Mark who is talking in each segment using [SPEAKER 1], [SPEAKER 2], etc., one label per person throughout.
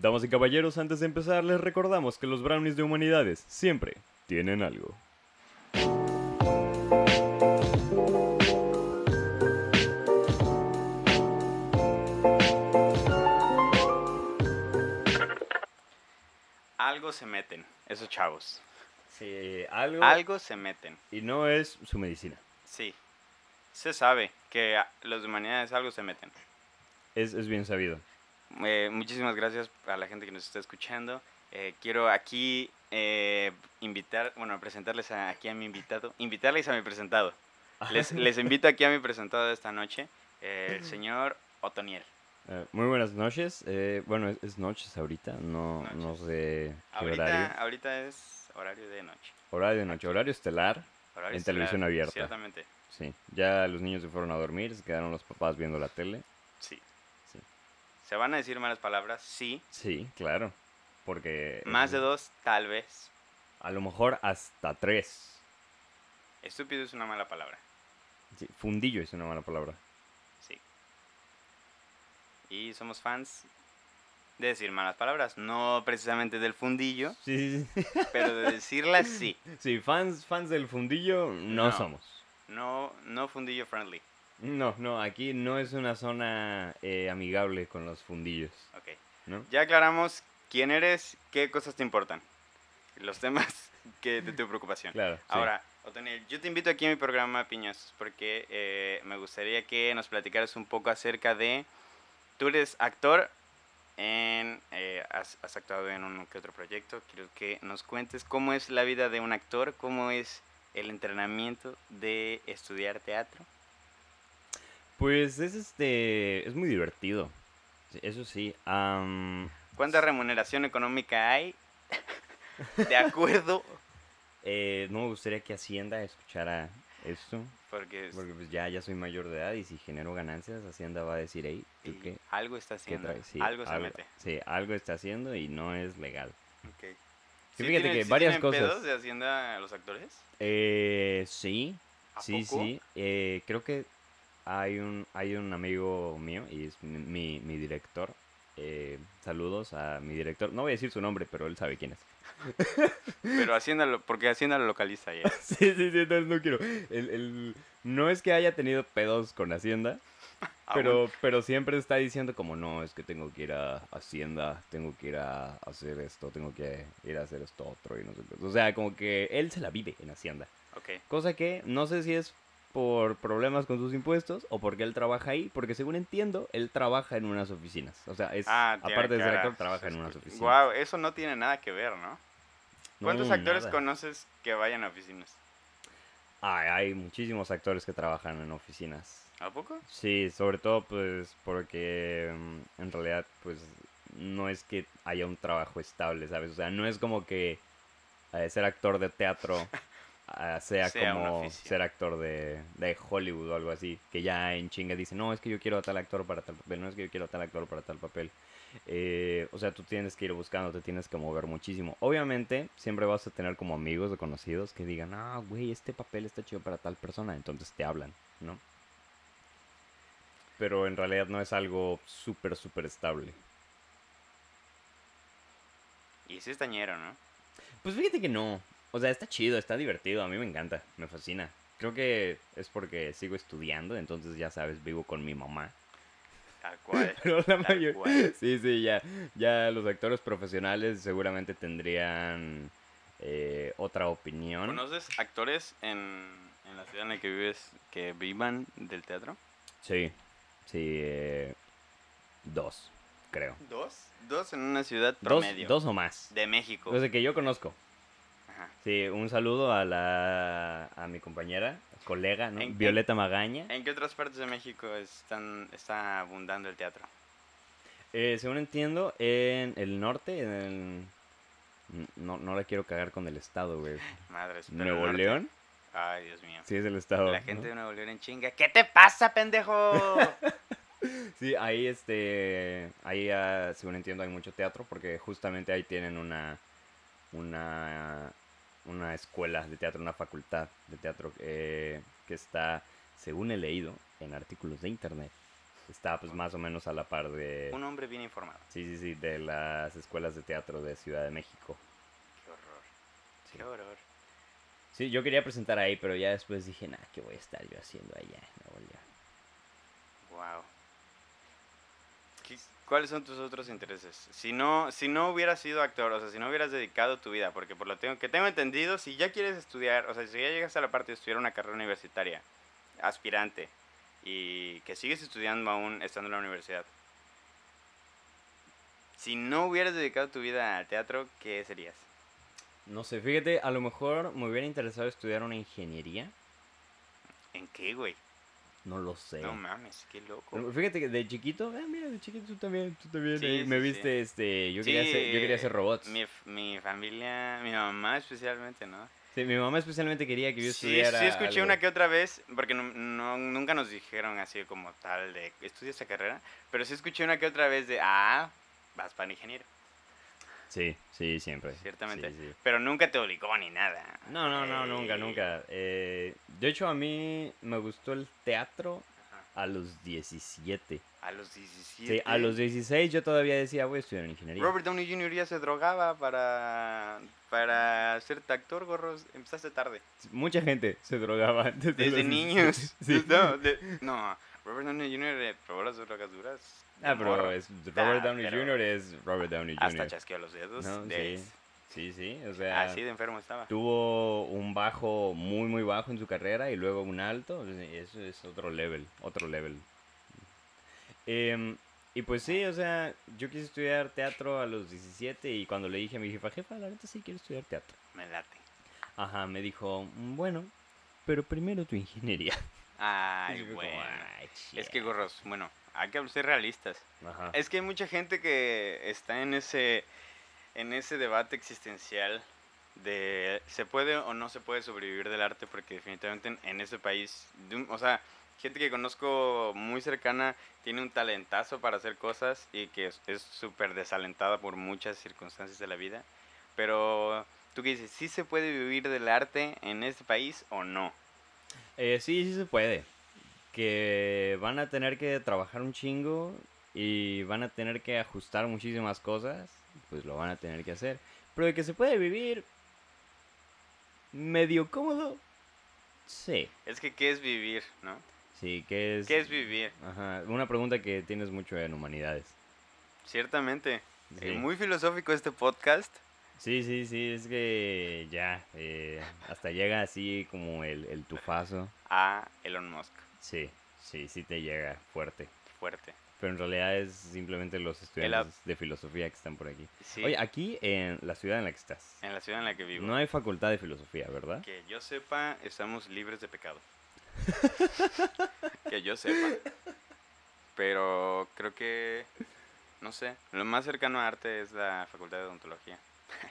[SPEAKER 1] Damas y caballeros, antes de empezar, les recordamos que los brownies de humanidades siempre tienen algo.
[SPEAKER 2] Algo se meten, esos chavos.
[SPEAKER 1] Sí, algo.
[SPEAKER 2] Algo se meten.
[SPEAKER 1] Y no es su medicina.
[SPEAKER 2] Sí. Se sabe que a- los de humanidades algo se meten.
[SPEAKER 1] Es, es bien sabido.
[SPEAKER 2] Eh, muchísimas gracias a la gente que nos está escuchando. Eh, quiero aquí eh, invitar, bueno, presentarles a- aquí a mi invitado, invitarles a mi presentado. Les, les invito aquí a mi presentado de esta noche, el señor Otoniel.
[SPEAKER 1] Eh, muy buenas noches. Eh, bueno, es, es noches ahorita. No, no
[SPEAKER 2] Noches.
[SPEAKER 1] sé qué
[SPEAKER 2] Ahorita,
[SPEAKER 1] horario.
[SPEAKER 2] ahorita es horario de noche.
[SPEAKER 1] Horario de noche, horario estelar.
[SPEAKER 2] Horario
[SPEAKER 1] En televisión abierta.
[SPEAKER 2] Ciertamente,
[SPEAKER 1] Sí. Ya los niños se fueron a dormir, se quedaron los papás viendo la tele.
[SPEAKER 2] sí. ¿Se van a decir malas palabras? Sí.
[SPEAKER 1] Sí, claro. Porque.
[SPEAKER 2] Más de
[SPEAKER 1] eh,
[SPEAKER 2] dos, tal vez.
[SPEAKER 1] A lo mejor hasta tres.
[SPEAKER 2] Estúpido es una mala palabra.
[SPEAKER 1] Sí, fundillo es una mala palabra.
[SPEAKER 2] Sí. Y somos fans de decir malas palabras. No precisamente del fundillo,
[SPEAKER 1] Sí, sí, sí.
[SPEAKER 2] pero de decirlas sí.
[SPEAKER 1] Sí, fans, fans del fundillo no,
[SPEAKER 2] No.
[SPEAKER 1] somos.
[SPEAKER 2] No, no fundillo friendly.
[SPEAKER 1] No, no, aquí no es una zona eh, amigable con los fundillos,
[SPEAKER 2] Ok.
[SPEAKER 1] ¿no?
[SPEAKER 2] Ya aclaramos quién eres, qué cosas te importan. Los temas que de tu preocupación.
[SPEAKER 1] Claro. sí.
[SPEAKER 2] Ahora, Otoniel, yo te invito aquí a mi programa Piñas porque eh, me gustaría que nos platicaras un poco acerca de. Tú eres actor, en, eh, has, has actuado en uno que otro proyecto. Quiero que nos cuentes cómo es la vida de un actor, cómo es el entrenamiento de estudiar teatro.
[SPEAKER 1] Pues es este. Es muy divertido. Eso sí. am,
[SPEAKER 2] ¿Cuánta remuneración económica hay? de acuerdo,
[SPEAKER 1] eh, no me gustaría que Hacienda escuchara esto.
[SPEAKER 2] porque
[SPEAKER 1] Porque pues ya, ya soy mayor de edad y si genero ganancias, Hacienda va a decir, hey, ¿tú
[SPEAKER 2] y
[SPEAKER 1] qué?
[SPEAKER 2] algo está
[SPEAKER 1] ¿Qué
[SPEAKER 2] haciendo?
[SPEAKER 1] Sí,
[SPEAKER 2] algo se mete.
[SPEAKER 1] Sí, algo está haciendo y no es legal. Sí, fíjate
[SPEAKER 2] tienen-
[SPEAKER 1] que varias cosas.
[SPEAKER 2] pedos de Hacienda a los actores?
[SPEAKER 1] Eh, sí,
[SPEAKER 2] ¿A
[SPEAKER 1] sí,
[SPEAKER 2] poco?
[SPEAKER 1] sí. Eh, creo que hay un, hay un amigo mío y es mi, mi, mi director. Eh, saludos a mi director. No voy a decir su nombre, pero él sabe quién es.
[SPEAKER 2] Pero Hacienda, lo- porque Hacienda lo localiza ya.
[SPEAKER 1] sí, sí, sí, entonces no quiero. El, el- no es que haya tenido pedos con Hacienda,
[SPEAKER 2] Aún.
[SPEAKER 1] pero, pero siempre está diciendo como, no, es que tengo que ir a Hacienda, tengo que ir a hacer esto, tengo que ir a hacer esto otro y no sé qué. O sea, como que él se la vive en Hacienda.
[SPEAKER 2] Ok.
[SPEAKER 1] Cosa que no sé si es por problemas con sus impuestos o porque él trabaja ahí, porque según entiendo, él trabaja en unas oficinas. O sea, es,
[SPEAKER 2] Ah,
[SPEAKER 1] aparte de ser actor, trabaja en unas oficinas.
[SPEAKER 2] Wow, eso no tiene nada que ver, ¿no? ¿Cuántos
[SPEAKER 1] No,
[SPEAKER 2] actores
[SPEAKER 1] nada.
[SPEAKER 2] conoces que vayan a oficinas?
[SPEAKER 1] Ay, hay muchísimos actores que trabajan en oficinas.
[SPEAKER 2] ¿A poco?
[SPEAKER 1] Sí, sobre todo pues porque mm, en realidad pues no es que haya un trabajo estable, ¿sabes? O sea, no es como que eh, ser actor de teatro sea, como ser actor de, de Hollywood o algo así, que ya en chinga dice, no, es que yo quiero a tal actor para tal papel, no es que yo quiero a tal actor para tal papel. Eh, o sea, tú tienes que ir buscando, te tienes que mover muchísimo. Obviamente, siempre vas a tener como amigos o conocidos que digan, ah, güey, este papel está chido para tal persona, entonces te hablan, ¿no? Pero en realidad no es algo súper, súper estable.
[SPEAKER 2] Y sí es tañero, ¿no?
[SPEAKER 1] Pues fíjate que no. O sea, está chido, está divertido, a mí me encanta, me fascina. Creo que es porque sigo estudiando, entonces ya sabes, vivo con mi mamá.
[SPEAKER 2] Tal cual.
[SPEAKER 1] Pero la
[SPEAKER 2] Tal
[SPEAKER 1] mayor...
[SPEAKER 2] cual.
[SPEAKER 1] Sí, sí, ya, ya los actores profesionales seguramente tendrían eh, otra opinión.
[SPEAKER 2] ¿Conoces actores en, en la ciudad en la que vives que vivan del teatro?
[SPEAKER 1] Sí, sí, eh, dos, creo.
[SPEAKER 2] ¿Dos? Dos en una ciudad
[SPEAKER 1] Dos,
[SPEAKER 2] promedio.
[SPEAKER 1] dos o más.
[SPEAKER 2] De México.
[SPEAKER 1] Desde que yo conozco. Sí, un saludo a la a mi compañera, colega, ¿no?
[SPEAKER 2] ¿En- en-
[SPEAKER 1] Violeta Magaña.
[SPEAKER 2] ¿En qué otras partes de México están, está abundando el teatro?
[SPEAKER 1] Eh, según entiendo, en el norte, en el... No, no la quiero cagar con el estado, güey.
[SPEAKER 2] Madres. pero
[SPEAKER 1] ¿Nuevo León?
[SPEAKER 2] Ay, Dios mío.
[SPEAKER 1] Sí, es el estado.
[SPEAKER 2] La
[SPEAKER 1] ¿no?
[SPEAKER 2] gente de Nuevo León en chinga. ¿Qué te pasa, pendejo?
[SPEAKER 1] Sí, ahí, este... Ahí, ah, según entiendo, hay mucho teatro porque justamente ahí tienen una... Una... Una escuela de teatro, una facultad de teatro eh, que está, según he leído, en artículos de internet, está pues más o menos a la par de...
[SPEAKER 2] Un hombre bien informado.
[SPEAKER 1] Sí, sí, sí, de las escuelas de teatro de Ciudad de México.
[SPEAKER 2] Qué horror. Qué horror.
[SPEAKER 1] Sí, yo quería presentar ahí, pero ya después dije, nah, ¿qué voy a estar yo haciendo allá León?
[SPEAKER 2] Wow. ¿Qué- ¿Cuáles son tus otros intereses? Si no, si no hubieras sido actor, o sea, si no hubieras dedicado tu vida, porque por lo tengo, que tengo entendido, si ya quieres estudiar, o sea, si ya llegas a la parte de estudiar una carrera universitaria, aspirante, y que sigues estudiando aún estando en la universidad, si no hubieras dedicado tu vida al teatro, ¿qué serías?
[SPEAKER 1] No sé, fíjate, a lo mejor me hubiera interesado estudiar una ingeniería.
[SPEAKER 2] ¿En qué, güey?
[SPEAKER 1] No lo sé.
[SPEAKER 2] No mames, qué loco.
[SPEAKER 1] Fíjate que de chiquito, ah, mira, de chiquito tú también, tú también.
[SPEAKER 2] Sí,
[SPEAKER 1] ahí me
[SPEAKER 2] sí.
[SPEAKER 1] viste, este, yo quería, hacer, yo quería hacer robots.
[SPEAKER 2] Mi, mi familia, mi mamá especialmente, ¿no?
[SPEAKER 1] Sí, mi mamá especialmente quería que yo
[SPEAKER 2] Sí,
[SPEAKER 1] estudiara
[SPEAKER 2] sí escuché una que otra vez, porque no, no- nunca nos dijeron así como tal de estudia esta carrera, pero sí escuché una que otra vez de, ah, vas para ingeniero,
[SPEAKER 1] Sí, sí, siempre.
[SPEAKER 2] ciertamente.
[SPEAKER 1] Sí, sí.
[SPEAKER 2] Pero nunca te obligó ni nada.
[SPEAKER 1] No, no, no, nunca, nunca. Eh, de hecho, a mí me gustó el teatro
[SPEAKER 2] Ajá.
[SPEAKER 1] a los 17.
[SPEAKER 2] A los 17.
[SPEAKER 1] Sí, a los 16 yo todavía decía, voy a estudiar ingeniería.
[SPEAKER 2] Robert Downey Jr. ya se drogaba para, para ser actor, gorros. Empezaste tarde.
[SPEAKER 1] Mucha gente se drogaba desde,
[SPEAKER 2] Desde
[SPEAKER 1] los
[SPEAKER 2] niños.
[SPEAKER 1] 17. Sí.
[SPEAKER 2] No, de- no, Robert Downey Jr. eh, probó las drogas duras.
[SPEAKER 1] Ah, pero
[SPEAKER 2] morro.
[SPEAKER 1] es, Robert
[SPEAKER 2] Ah,
[SPEAKER 1] Downey Jr. es Robert Downey Jr.
[SPEAKER 2] Hasta chasqueó los dedos.
[SPEAKER 1] No,
[SPEAKER 2] de-
[SPEAKER 1] sí. Sí, sí, o sea,
[SPEAKER 2] Así de enfermo estaba.
[SPEAKER 1] tuvo un bajo muy, muy bajo en su carrera y luego un alto. Eso es otro level, otro level. Em, y pues sí, o sea, yo quise estudiar teatro a los 17 y cuando le dije a mi jefa, jefa, la neta sí quiero estudiar teatro.
[SPEAKER 2] Me late.
[SPEAKER 1] Ajá, me dijo, "Mm, bueno, pero primero tu ingeniería.
[SPEAKER 2] Ay,
[SPEAKER 1] como,
[SPEAKER 2] bueno.
[SPEAKER 1] "Ay,
[SPEAKER 2] Es que
[SPEAKER 1] shit".
[SPEAKER 2] gorros, bueno, hay que ser realistas.
[SPEAKER 1] Ajá.
[SPEAKER 2] Es que hay mucha gente que está en ese en ese debate existencial de se puede o no se puede sobrevivir del arte porque definitivamente en, en ese país, de un- o sea, gente que conozco muy cercana tiene un talentazo para hacer cosas y que es es súper desalentada por muchas circunstancias de la vida. Pero tú qué dices, ¿sí se puede vivir del arte en este país o no?
[SPEAKER 1] Eh, sí, sí se puede. Que van a tener que trabajar un chingo y van a tener que ajustar muchísimas cosas, pues lo van a tener que hacer. Pero de que se puede vivir medio cómodo, sí.
[SPEAKER 2] Es que ¿qué es vivir, no?
[SPEAKER 1] Sí, que es...
[SPEAKER 2] ¿Qué es vivir?
[SPEAKER 1] Ajá, una pregunta que tienes mucho en humanidades.
[SPEAKER 2] Ciertamente.
[SPEAKER 1] Sí.
[SPEAKER 2] Eh, muy filosófico este podcast.
[SPEAKER 1] Sí, sí, sí, es que ya, eh, hasta llega así como el, el tufazo.
[SPEAKER 2] a Elon Musk.
[SPEAKER 1] Sí, sí, sí te llega fuerte.
[SPEAKER 2] Fuerte.
[SPEAKER 1] Pero en realidad es simplemente los estudiantes de filosofía que están por aquí.
[SPEAKER 2] Sí,
[SPEAKER 1] Oye, aquí en la ciudad en la que estás,
[SPEAKER 2] en la ciudad en la que vivo.
[SPEAKER 1] no hay facultad de filosofía, ¿verdad?
[SPEAKER 2] Que yo sepa, estamos libres de pecado. que yo sepa. Pero creo que, no sé, lo más cercano a arte es la facultad de odontología.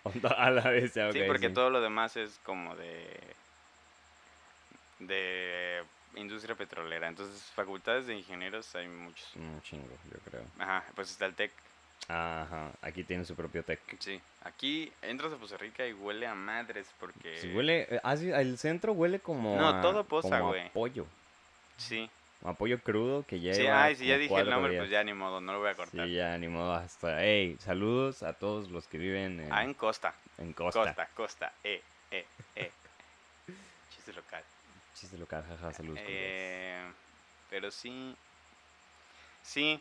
[SPEAKER 1] A la vez, ya,
[SPEAKER 2] sí, porque
[SPEAKER 1] sí.
[SPEAKER 2] todo lo demás es como de de industria petrolera. Entonces, facultades de ingenieros hay muchos.
[SPEAKER 1] Un chingo, yo creo.
[SPEAKER 2] Ajá, pues está el TEC.
[SPEAKER 1] Ajá, aquí tiene su propio tech.
[SPEAKER 2] Sí, aquí entras a Poza Rica y huele a madres porque...
[SPEAKER 1] Sí, huele, eh, ah, el centro huele como
[SPEAKER 2] No,
[SPEAKER 1] a-
[SPEAKER 2] todo Poza,
[SPEAKER 1] como a
[SPEAKER 2] güey.
[SPEAKER 1] pollo.
[SPEAKER 2] Sí,
[SPEAKER 1] A pollo crudo que ya
[SPEAKER 2] sí,
[SPEAKER 1] lleva
[SPEAKER 2] ay, si ya dije el nombre,
[SPEAKER 1] días.
[SPEAKER 2] pues ya ni modo, no lo voy a cortar.
[SPEAKER 1] Sí, ya, ni modo, hasta... Hey, saludos a todos los que viven en,
[SPEAKER 2] Ah, en Costa.
[SPEAKER 1] en Costa.
[SPEAKER 2] Costa, Costa, eh, eh, eh. Chiste local.
[SPEAKER 1] Chiste local, jaja, saludos. cordiales.
[SPEAKER 2] Eh, pero sí, sí,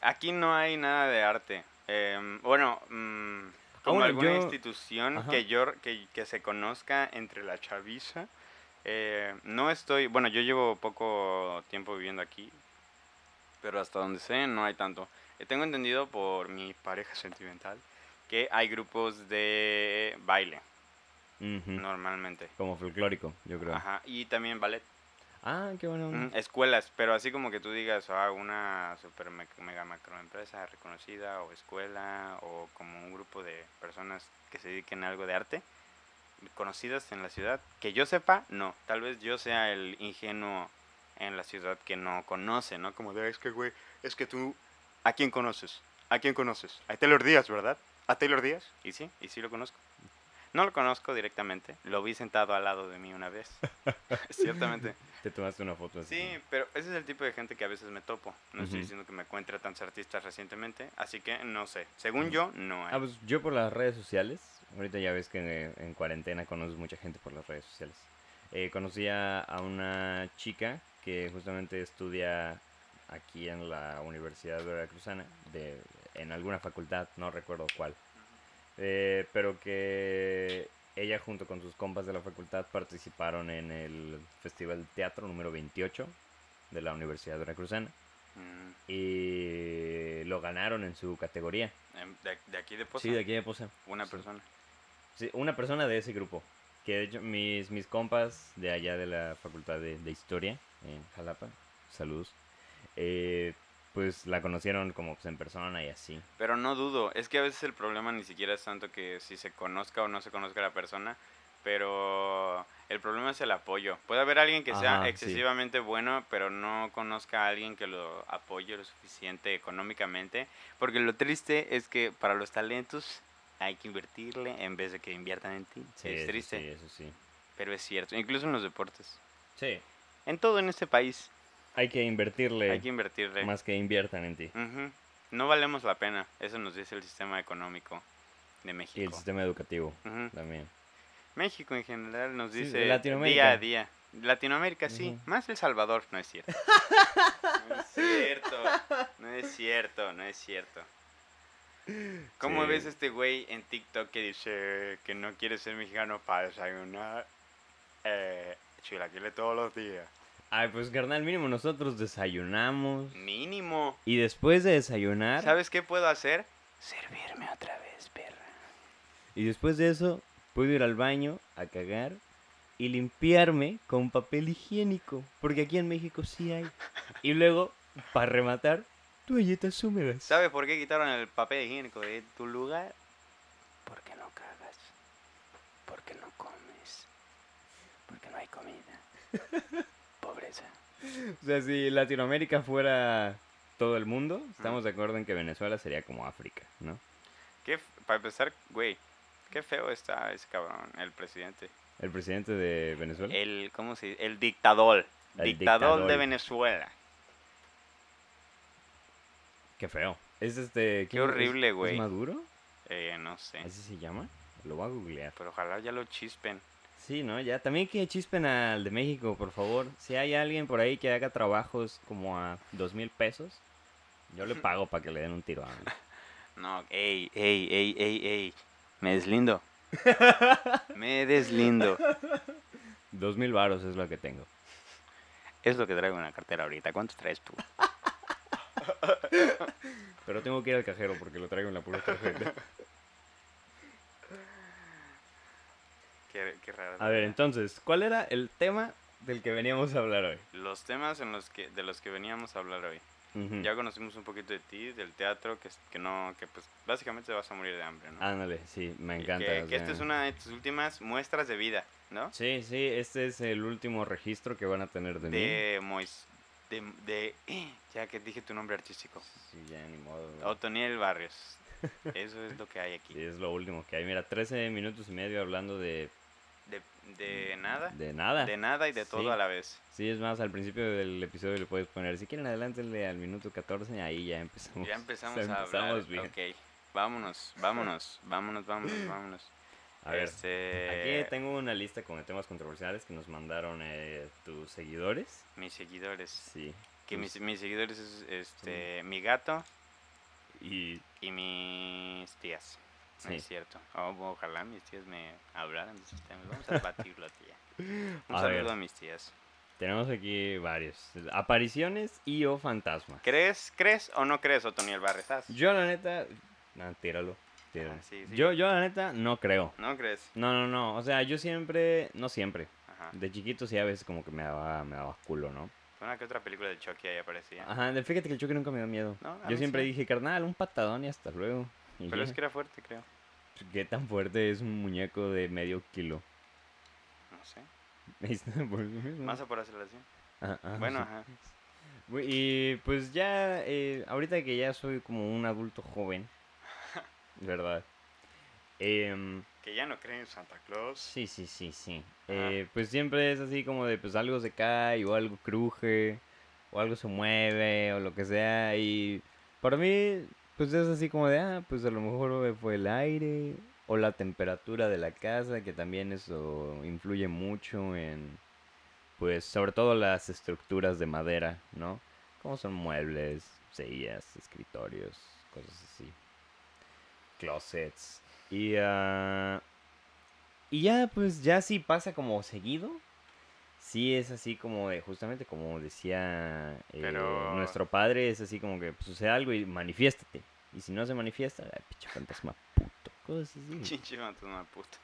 [SPEAKER 2] aquí no hay nada de arte. Em, bueno, mm, como
[SPEAKER 1] bueno,
[SPEAKER 2] alguna
[SPEAKER 1] yo-
[SPEAKER 2] institución
[SPEAKER 1] Ajá.
[SPEAKER 2] que yo que, que se conozca entre la chaviza. eh, no estoy, bueno, yo llevo poco tiempo viviendo aquí, pero hasta donde sé no hay tanto. Eh, tengo entendido por mi pareja sentimental que hay grupos de baile
[SPEAKER 1] Ujú,
[SPEAKER 2] normalmente.
[SPEAKER 1] Como folclórico, yo creo.
[SPEAKER 2] Ajá, y también ballet.
[SPEAKER 1] Ah, qué bueno.
[SPEAKER 2] Mm, escuelas, pero así como que tú digas, ah, una super me- mega macroempresa reconocida o escuela o como un grupo de personas que se dediquen a algo de arte conocidas en la ciudad, que yo sepa, no, tal vez yo sea el ingenuo en la ciudad que no conoce, ¿no? Como de, es que, güey, es que tú, ¿a quién conoces? ¿A quién conoces? A Taylor Díaz, ¿verdad? ¿A Taylor Díaz? Y sí, y sí lo conozco. No lo conozco directamente, lo vi sentado al lado de mí una vez. Ciertamente.
[SPEAKER 1] Te tomaste una foto así.
[SPEAKER 2] Sí, pero ese es el tipo de gente que a veces me topo. No estoy diciendo que me encuentre a tantos artistas recientemente, así que no sé. Según yo, no hay.
[SPEAKER 1] Ah, pues yo por las redes sociales, ahorita ya ves que en, en cuarentena conoces mucha gente por las redes sociales. Eh, conocí a, a una chica que justamente estudia aquí en la Universidad Veracruzana, de, en alguna facultad, no recuerdo cuál. Eh, pero que ella junto con sus compas de la facultad participaron en el Festival de Teatro número 28 de la Universidad Veracruzana
[SPEAKER 2] Mm,
[SPEAKER 1] y lo ganaron en su categoría.
[SPEAKER 2] em, de, de aquí de Poza,
[SPEAKER 1] Sí, de aquí de Poza.
[SPEAKER 2] una
[SPEAKER 1] sí.
[SPEAKER 2] persona.
[SPEAKER 1] Sí, una persona de ese grupo. Que de hecho mis, mis compas de allá de la Facultad de, de Historia en Jalapa, saludos, eh, pues la conocieron como pues, en persona y así.
[SPEAKER 2] Pero no dudo, es que a veces el problema ni siquiera es tanto que si se conozca o no se conozca la persona, pero el problema es el apoyo. Puede haber alguien que sea
[SPEAKER 1] sí.
[SPEAKER 2] excesivamente bueno, pero no conozca a alguien que lo apoye lo suficiente económicamente, porque lo triste es que para los talentos hay que invertirle en vez de que inviertan en ti.
[SPEAKER 1] Sí,
[SPEAKER 2] es
[SPEAKER 1] eso
[SPEAKER 2] triste,
[SPEAKER 1] sí, eso sí.
[SPEAKER 2] pero es cierto, incluso en los deportes.
[SPEAKER 1] Sí.
[SPEAKER 2] En todo en este país
[SPEAKER 1] Hay que invertirle
[SPEAKER 2] hay que invertirle.
[SPEAKER 1] más que inviertan en ti.
[SPEAKER 2] No valemos la pena, eso nos dice el sistema económico de
[SPEAKER 1] Y el
[SPEAKER 2] México.
[SPEAKER 1] sistema educativo también.
[SPEAKER 2] México en general nos
[SPEAKER 1] Sí,
[SPEAKER 2] dice
[SPEAKER 1] Latinoamérica.
[SPEAKER 2] día a día. Latinoamérica sí, más El Salvador, no es cierto. no es cierto, no es cierto, no es cierto. ¿Cómo
[SPEAKER 1] Sí.
[SPEAKER 2] ves este güey en TikTok que dice que no quiere ser mexicano para desayunar eh, chilaquiles todos los días?
[SPEAKER 1] Ay, pues carnal, mínimo nosotros desayunamos.
[SPEAKER 2] Mínimo.
[SPEAKER 1] Y después de desayunar,
[SPEAKER 2] ¿Sabes qué puedo hacer? Servirme otra vez, perra.
[SPEAKER 1] y después de eso, puedo ir al baño a cagar y limpiarme con papel higiénico. Porque aquí en México sí hay. Y luego, para rematar, toallitas húmedas.
[SPEAKER 2] ¿Sabes por qué quitaron el papel higiénico de tu lugar? Porque no cagas. Porque no comes. Porque no hay comida.
[SPEAKER 1] O sea, si Latinoamérica fuera todo el mundo, estamos de acuerdo en que Venezuela sería como África, ¿no?
[SPEAKER 2] ¿Qué, para empezar, güey, qué feo está ese cabrón, el presidente.
[SPEAKER 1] El presidente de Venezuela.
[SPEAKER 2] El, ¿cómo se dice? El dictador.
[SPEAKER 1] El
[SPEAKER 2] dictador, de. Venezuela.
[SPEAKER 1] Qué feo. Es este.
[SPEAKER 2] Qué
[SPEAKER 1] ¿quién es?
[SPEAKER 2] horrible,
[SPEAKER 1] ¿Es
[SPEAKER 2] güey.
[SPEAKER 1] Maduro?
[SPEAKER 2] Eh, no sé.
[SPEAKER 1] ¿Así se llama? Lo voy a googlear.
[SPEAKER 2] Pero ojalá ya lo chispen.
[SPEAKER 1] Sí, ¿no? Ya también que chispen al de México, por favor. Si hay alguien por ahí que haga trabajos como a dos mil pesos, yo le pago para que le den un tiro a mí.
[SPEAKER 2] No, ey, ey, ey, ey, ey. Me deslindo. Me deslindo.
[SPEAKER 1] Dos mil varos es lo que tengo.
[SPEAKER 2] Es lo que traigo en la cartera ahorita. ¿Cuántos traes tú?
[SPEAKER 1] Pero tengo que ir al cajero porque lo traigo en la pura tarjeta.
[SPEAKER 2] Qué, qué raro.
[SPEAKER 1] A ver, entonces, ¿cuál era el tema del que veníamos a hablar hoy?
[SPEAKER 2] Los temas en los que, de los que veníamos a hablar hoy. Ya conocimos un poquito de ti, del teatro, que, que no, que pues básicamente te vas a morir de hambre, ¿no?
[SPEAKER 1] Ándale, sí, me
[SPEAKER 2] Y
[SPEAKER 1] encanta.
[SPEAKER 2] Que, esta es una de tus últimas muestras de vida, ¿no?
[SPEAKER 1] Sí, sí, este es el último registro que van a tener de, mí.
[SPEAKER 2] De Mois... De, de- ya que dije tu nombre artístico.
[SPEAKER 1] Sí, ya ni modo. güey.
[SPEAKER 2] Otoniel Barrios. Eso es lo que hay aquí.
[SPEAKER 1] Sí, es lo último que hay. Mira, 13 minutos y medio hablando de,
[SPEAKER 2] De, de nada.
[SPEAKER 1] de nada.
[SPEAKER 2] De nada y de todo
[SPEAKER 1] Sí.
[SPEAKER 2] a la vez.
[SPEAKER 1] Sí, es más, al principio del episodio le puedes poner, si quieren adelántenle al minuto 14, ahí ya empezamos.
[SPEAKER 2] Ya empezamos a
[SPEAKER 1] empezamos
[SPEAKER 2] hablar.
[SPEAKER 1] bien.
[SPEAKER 2] Ok. Vámonos, vámonos, vámonos, vámonos, vámonos.
[SPEAKER 1] A ver,
[SPEAKER 2] Este,
[SPEAKER 1] aquí tengo una lista con temas controversiales que nos mandaron eh, tus seguidores.
[SPEAKER 2] mis seguidores.
[SPEAKER 1] Sí.
[SPEAKER 2] Que
[SPEAKER 1] tus-
[SPEAKER 2] mis, mis seguidores es este, mi gato
[SPEAKER 1] Y
[SPEAKER 2] y mis tías. No
[SPEAKER 1] Sí.
[SPEAKER 2] es cierto. Oh, ojalá mis tías me hablaran de esos temas. Vamos a debatirlo, tía. Un
[SPEAKER 1] A
[SPEAKER 2] saludo
[SPEAKER 1] ver.
[SPEAKER 2] a mis tías.
[SPEAKER 1] tenemos aquí varios. Apariciones y o fantasmas.
[SPEAKER 2] ¿Crees, crees o no crees, Otoniel Barres? Haz.
[SPEAKER 1] Yo la neta... No, tíralo. Tíralo.
[SPEAKER 2] Ah, sí, sí.
[SPEAKER 1] Yo, yo la neta no creo.
[SPEAKER 2] ¿No crees?
[SPEAKER 1] No, no, no. O sea, yo siempre... No siempre.
[SPEAKER 2] Ajá.
[SPEAKER 1] De chiquito sí a veces como que me daba, me daba culo, ¿no?
[SPEAKER 2] Una que otra película de Chucky ahí aparecía.
[SPEAKER 1] Ajá, fíjate que el choque nunca me dio miedo.
[SPEAKER 2] No,
[SPEAKER 1] yo siempre
[SPEAKER 2] sí.
[SPEAKER 1] dije, carnal, un patadón y hasta luego. Y
[SPEAKER 2] Pero
[SPEAKER 1] ya.
[SPEAKER 2] es que era fuerte, creo.
[SPEAKER 1] ¿Qué tan fuerte es un muñeco de medio kilo?
[SPEAKER 2] No sé. Más por hacerlo así.
[SPEAKER 1] Ajá, ajá,
[SPEAKER 2] Bueno, ajá.
[SPEAKER 1] Y pues ya, eh, ahorita que ya soy como un adulto joven, ¿verdad? Em,
[SPEAKER 2] Que ya no creen en Santa Claus.
[SPEAKER 1] sí, sí, sí, sí. Eh, pues siempre es así como de, pues algo se cae o algo cruje o algo se mueve o lo que sea. Y para mí, pues es así como de, ah, pues a lo mejor fue el aire o la temperatura de la casa, que también eso influye mucho en, pues sobre todo las estructuras de madera, ¿no? Como son muebles, sillas, escritorios, cosas así. Closets. Y, ah, y ya, pues ya sí pasa como seguido. Sí es así como de, justamente como decía eh,
[SPEAKER 2] Pero-
[SPEAKER 1] nuestro padre, es así como que pues, sucede algo y manifiéstate. Y si no se manifiesta, ay, pinche fantasma puto. Cosas así.
[SPEAKER 2] Fantasma puto.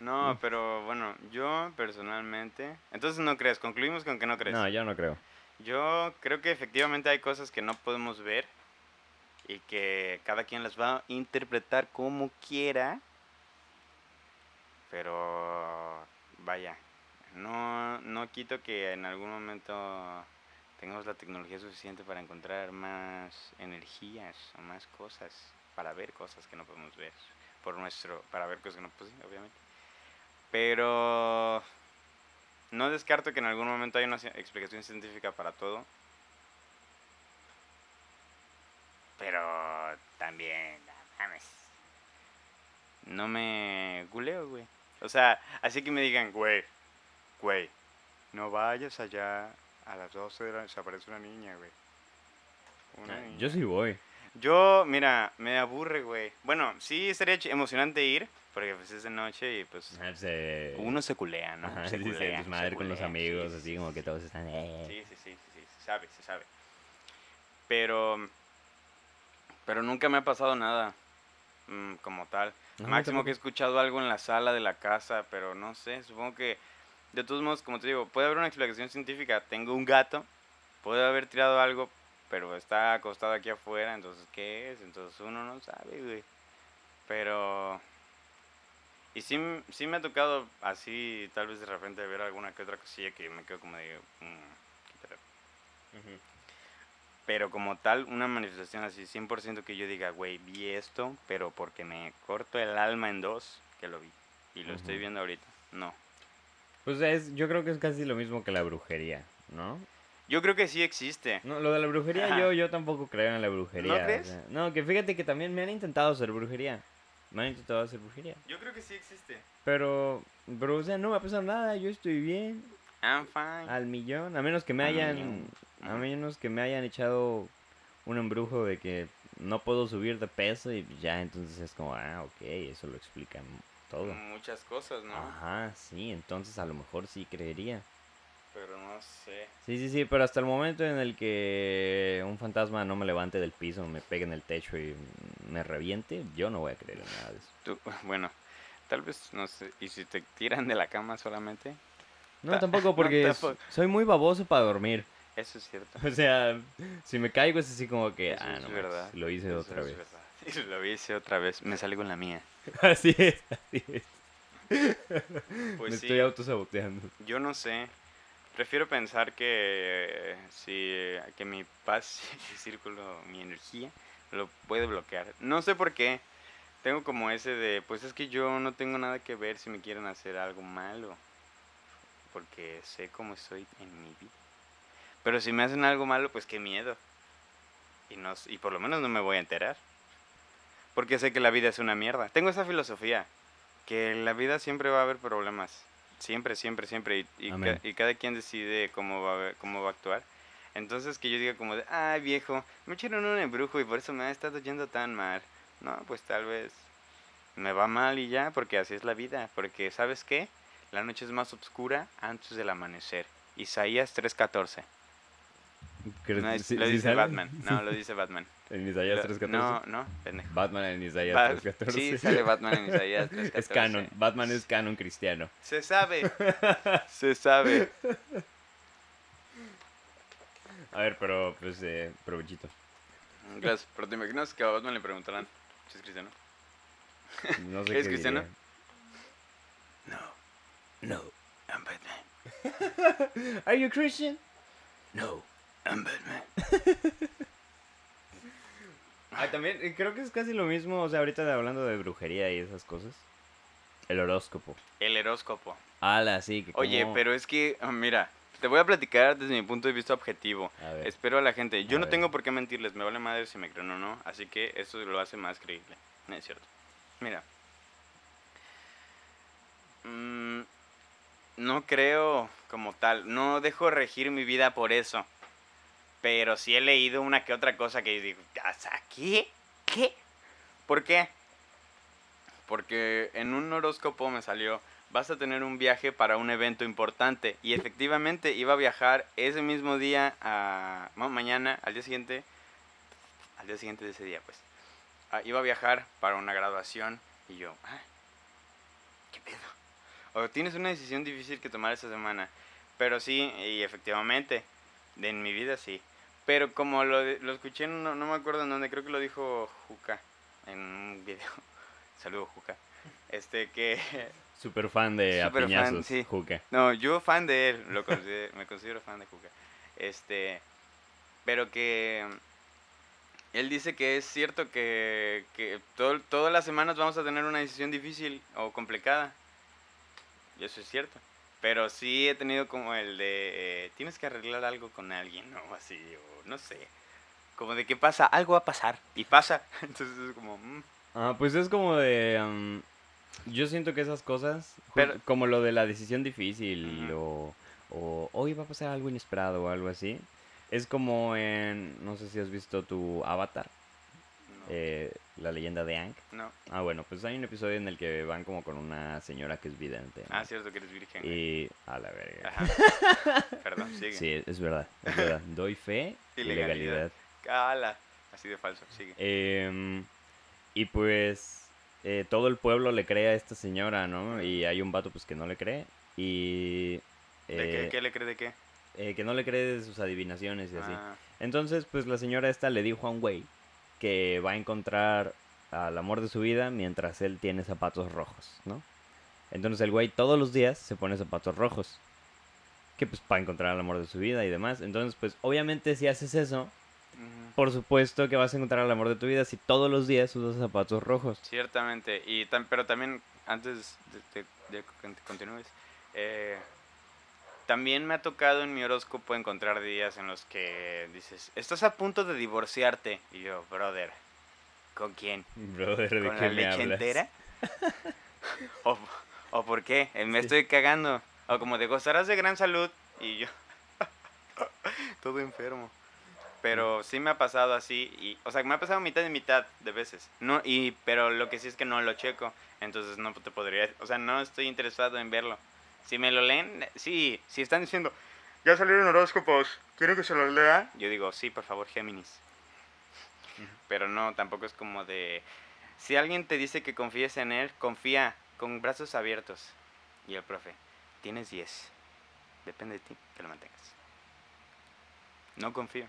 [SPEAKER 2] No, pero bueno, yo personalmente. Entonces no crees, concluimos con que no crees.
[SPEAKER 1] No, yo no creo.
[SPEAKER 2] Yo creo que efectivamente hay cosas que no podemos ver y que cada quien las va a interpretar como quiera. Pero vaya, no, no quito que en algún momento tengamos la tecnología suficiente para encontrar más energías o más cosas, para ver cosas que no podemos ver, por nuestro, para ver cosas que no, pues sí, obviamente. Pero no descarto que en algún momento haya una ci- explicación científica para todo. Pero también, no mames. No me guleo, güey. O sea, así que me digan, güey, güey, no vayas allá a las 12 de la noche, aparece una niña, güey. Una
[SPEAKER 1] Ah,
[SPEAKER 2] niña.
[SPEAKER 1] Yo sí voy.
[SPEAKER 2] Yo, mira, me aburre, güey. Bueno, sí estaría emocionante ir, porque pues es de noche y pues
[SPEAKER 1] Ah, pues, eh,
[SPEAKER 2] uno se culea, ¿no?
[SPEAKER 1] ajá,
[SPEAKER 2] se
[SPEAKER 1] sí, sí,
[SPEAKER 2] culea,
[SPEAKER 1] desmadre
[SPEAKER 2] se
[SPEAKER 1] con los
[SPEAKER 2] culea, sí,
[SPEAKER 1] amigos,
[SPEAKER 2] sí,
[SPEAKER 1] así
[SPEAKER 2] sí,
[SPEAKER 1] como que todos están... eh.
[SPEAKER 2] Sí, sí, sí, sí, se sabe, se sabe. Pero, pero nunca me ha pasado nada mm, como tal.
[SPEAKER 1] No,
[SPEAKER 2] Máximo que he escuchado algo en la sala de la casa, pero no sé, supongo que de todos modos, como te digo, puede haber una explicación científica. Tengo un gato, puede haber tirado algo, pero está acostado aquí afuera, entonces ¿qué es? Entonces uno no sabe, güey. Pero... Y sí, sí me ha tocado así, tal vez de repente ver alguna que otra cosilla que me quedo como de... mm, qué pedo. Pero como tal, una manifestación así, 100% que yo diga, güey, vi esto, pero porque me corto el alma en dos, que lo vi. Y lo estoy viendo ahorita. No.
[SPEAKER 1] Pues es, yo creo que es casi lo mismo que la brujería, ¿no?
[SPEAKER 2] Yo creo que sí existe.
[SPEAKER 1] No, lo de la brujería
[SPEAKER 2] Ajá.
[SPEAKER 1] yo, yo tampoco creo en la brujería. o
[SPEAKER 2] crees?
[SPEAKER 1] sea, no, que fíjate que también me han intentado hacer brujería. Me han intentado hacer brujería.
[SPEAKER 2] Yo creo que sí existe.
[SPEAKER 1] Pero, pero, o sea, no me ha pasado nada, yo estoy bien,
[SPEAKER 2] I'm fine.
[SPEAKER 1] al millón, a menos que me hayan, a menos que me hayan echado un embrujo de que no puedo subir de peso y ya, entonces es como, ah, ok, eso lo explica todo.
[SPEAKER 2] Muchas cosas, ¿no?
[SPEAKER 1] Ajá, sí, entonces a lo mejor sí creería.
[SPEAKER 2] Pero no sé.
[SPEAKER 1] Sí, sí, sí, pero hasta el momento en el que un fantasma no me levante del piso, me pegue en el techo y me reviente, yo no voy a creer en nada de eso.
[SPEAKER 2] Tú, bueno, tal vez, no sé. ¿Y si te tiran de la cama solamente?
[SPEAKER 1] No,
[SPEAKER 2] Ta-
[SPEAKER 1] tampoco porque
[SPEAKER 2] tampoco.
[SPEAKER 1] soy muy baboso para dormir.
[SPEAKER 2] Eso es cierto.
[SPEAKER 1] O sea, si me caigo es así como que,
[SPEAKER 2] Eso
[SPEAKER 1] ah,
[SPEAKER 2] es
[SPEAKER 1] no,
[SPEAKER 2] verdad.
[SPEAKER 1] lo hice
[SPEAKER 2] Eso
[SPEAKER 1] otra
[SPEAKER 2] es
[SPEAKER 1] vez.
[SPEAKER 2] verdad. Lo hice otra vez. Me salí con la mía.
[SPEAKER 1] Así es, así es.
[SPEAKER 2] Pues
[SPEAKER 1] me
[SPEAKER 2] sí.
[SPEAKER 1] estoy autosaboteando.
[SPEAKER 2] Yo no sé. Prefiero pensar que si que mi paz, mi círculo, mi energía lo puede bloquear. No sé por qué. Tengo como ese de, pues es que yo no tengo nada que ver si me quieren hacer algo malo. Porque sé cómo soy en mi vida. Pero si me hacen algo malo, pues qué miedo. Y, no, y por lo menos no me voy a enterar. Porque sé que la vida es una mierda. Tengo esa filosofía. Que en la vida siempre va a haber problemas. Siempre, siempre, siempre. Y, y, ca- y cada quien decide cómo va, a ver- cómo va a actuar. Entonces que yo diga como de, ay viejo, me echaron un embrujo y por eso me ha estado yendo tan mal. No, pues tal vez me va mal y ya, porque así es la vida. Porque, ¿sabes qué? La noche es más oscura antes del amanecer. Isaías 3.14.
[SPEAKER 1] ¿Crees-
[SPEAKER 2] No, es-
[SPEAKER 1] sí-
[SPEAKER 2] lo
[SPEAKER 1] sí
[SPEAKER 2] dice? Batman. No, lo dice Batman.
[SPEAKER 1] En Isaías
[SPEAKER 2] Lo-
[SPEAKER 1] 3.14.
[SPEAKER 2] No, no, pendejo.
[SPEAKER 1] Batman en Isaías
[SPEAKER 2] Va-
[SPEAKER 1] 3.14.
[SPEAKER 2] Sí, sale Batman en Isaías 3.14.
[SPEAKER 1] Es canon. Batman es canon cristiano.
[SPEAKER 2] Se sabe. Se sabe.
[SPEAKER 1] A ver, pero pues, eh, provechito.
[SPEAKER 2] Gracias. Pero te imaginas que a Batman le preguntarán si es cristiano.
[SPEAKER 1] No sé
[SPEAKER 2] ¿Es
[SPEAKER 1] qué
[SPEAKER 2] cristiano?
[SPEAKER 1] diría.
[SPEAKER 2] No. I'm Batman.
[SPEAKER 1] Are you Christian?
[SPEAKER 2] No. I'm Batman.
[SPEAKER 1] Ah, también eh, creo que es casi lo mismo, o sea, ahorita hablando de brujería y esas cosas. El horóscopo.
[SPEAKER 2] El horóscopo.
[SPEAKER 1] Ala, sí. Que
[SPEAKER 2] Oye,
[SPEAKER 1] como-
[SPEAKER 2] pero es que, ah, mira, te voy a platicar desde mi punto de vista objetivo.
[SPEAKER 1] A ver.
[SPEAKER 2] Espero a la gente. Yo
[SPEAKER 1] A
[SPEAKER 2] no
[SPEAKER 1] ver.
[SPEAKER 2] tengo por qué mentirles, me vale madre si me creen o no, así que eso lo hace más creíble. No es cierto. Mira. Mm, no creo como tal, no dejo regir mi vida por eso. Pero sí he leído una que otra cosa que digo, "¿Hasta ¿qué? ¿Qué? ¿Por qué? Porque en un horóscopo me salió, vas a tener un viaje para un evento importante. Y efectivamente iba a viajar ese mismo día, a, no, mañana, al día siguiente, al día siguiente de ese día, pues. Ah, iba a viajar para una graduación y yo, ah, ¿qué pedo? O tienes una decisión difícil que tomar esta semana. Pero sí, y efectivamente, en mi vida sí. Pero como lo, lo escuché, no, no me acuerdo en dónde, creo que lo dijo Juca en un video. Saludo, Juca. Este que
[SPEAKER 1] Super fan de
[SPEAKER 2] Súper fan, sí.
[SPEAKER 1] Juca.
[SPEAKER 2] No, yo fan de él, lo considero- me considero fan de Juca. Este, pero que él dice que es cierto que, que todo- todas las semanas vamos a tener una decisión difícil o complicada. Y eso es cierto. Pero sí he tenido como el de, eh, tienes que arreglar algo con alguien, o así, o no sé. Como de que pasa, algo va a pasar, y pasa. Entonces es como, mm,
[SPEAKER 1] Ah, pues es como de... yo siento que esas cosas,
[SPEAKER 2] Pero-
[SPEAKER 1] como lo de la decisión difícil o, o hoy va a pasar algo inesperado o algo así, es como en, no sé si has visto tu Avatar, eh, la leyenda de Aang.
[SPEAKER 2] no.
[SPEAKER 1] Ah, bueno, pues hay un episodio en el que van como con una señora que es vidente. ¿no?
[SPEAKER 2] Ah, cierto que eres virgen. güey.
[SPEAKER 1] Y... A la verga.
[SPEAKER 2] Ajá. Perdón, sigue.
[SPEAKER 1] Sí, es verdad, es verdad. Doy fe y legalidad.
[SPEAKER 2] Cala. Así de falso, sigue.
[SPEAKER 1] Em, y pues eh, todo el pueblo le cree a esta señora, ¿no? Y hay un vato pues que no le cree y
[SPEAKER 2] ¿De qué,
[SPEAKER 1] eh,
[SPEAKER 2] qué le cree de qué?
[SPEAKER 1] eh, que no le cree de sus adivinaciones y así.
[SPEAKER 2] Ah,
[SPEAKER 1] Entonces pues la señora esta le dijo a un güey que va a encontrar al amor de su vida mientras él tiene zapatos rojos, ¿no? Entonces el güey todos los días se pone zapatos rojos. Que pues para encontrar al amor de su vida y demás. Entonces pues obviamente si haces eso, por supuesto que vas a encontrar al amor de tu vida si todos los días usas zapatos rojos.
[SPEAKER 2] Ciertamente. Y tam- pero también, antes de, de- de que cont- continúes, eh, también me ha tocado en mi horóscopo encontrar días en los que dices, estás a punto de divorciarte. Y yo, brother, ¿con quién?
[SPEAKER 1] Brother, ¿de
[SPEAKER 2] ¿Con
[SPEAKER 1] qué
[SPEAKER 2] la
[SPEAKER 1] me
[SPEAKER 2] leche
[SPEAKER 1] hablas?
[SPEAKER 2] entera? ¿O, ¿O por qué? Eh, Me estoy cagando. O como de gozarás de gran salud y yo todo enfermo. Pero sí me ha pasado así y o sea, me ha pasado mitad y mitad de veces. No y pero lo que sí es que no lo checo, entonces no te podría, o sea, no estoy interesado en verlo. Si me lo leen, sí, si están diciendo, ya salieron horóscopos, ¿quieren que se los lea? Yo digo, sí, por favor, Géminis. Pero no, tampoco es como de... Si alguien te dice que confíes en él, confía con brazos abiertos. Y el profe, tienes 10. Depende de ti que lo mantengas. No confío,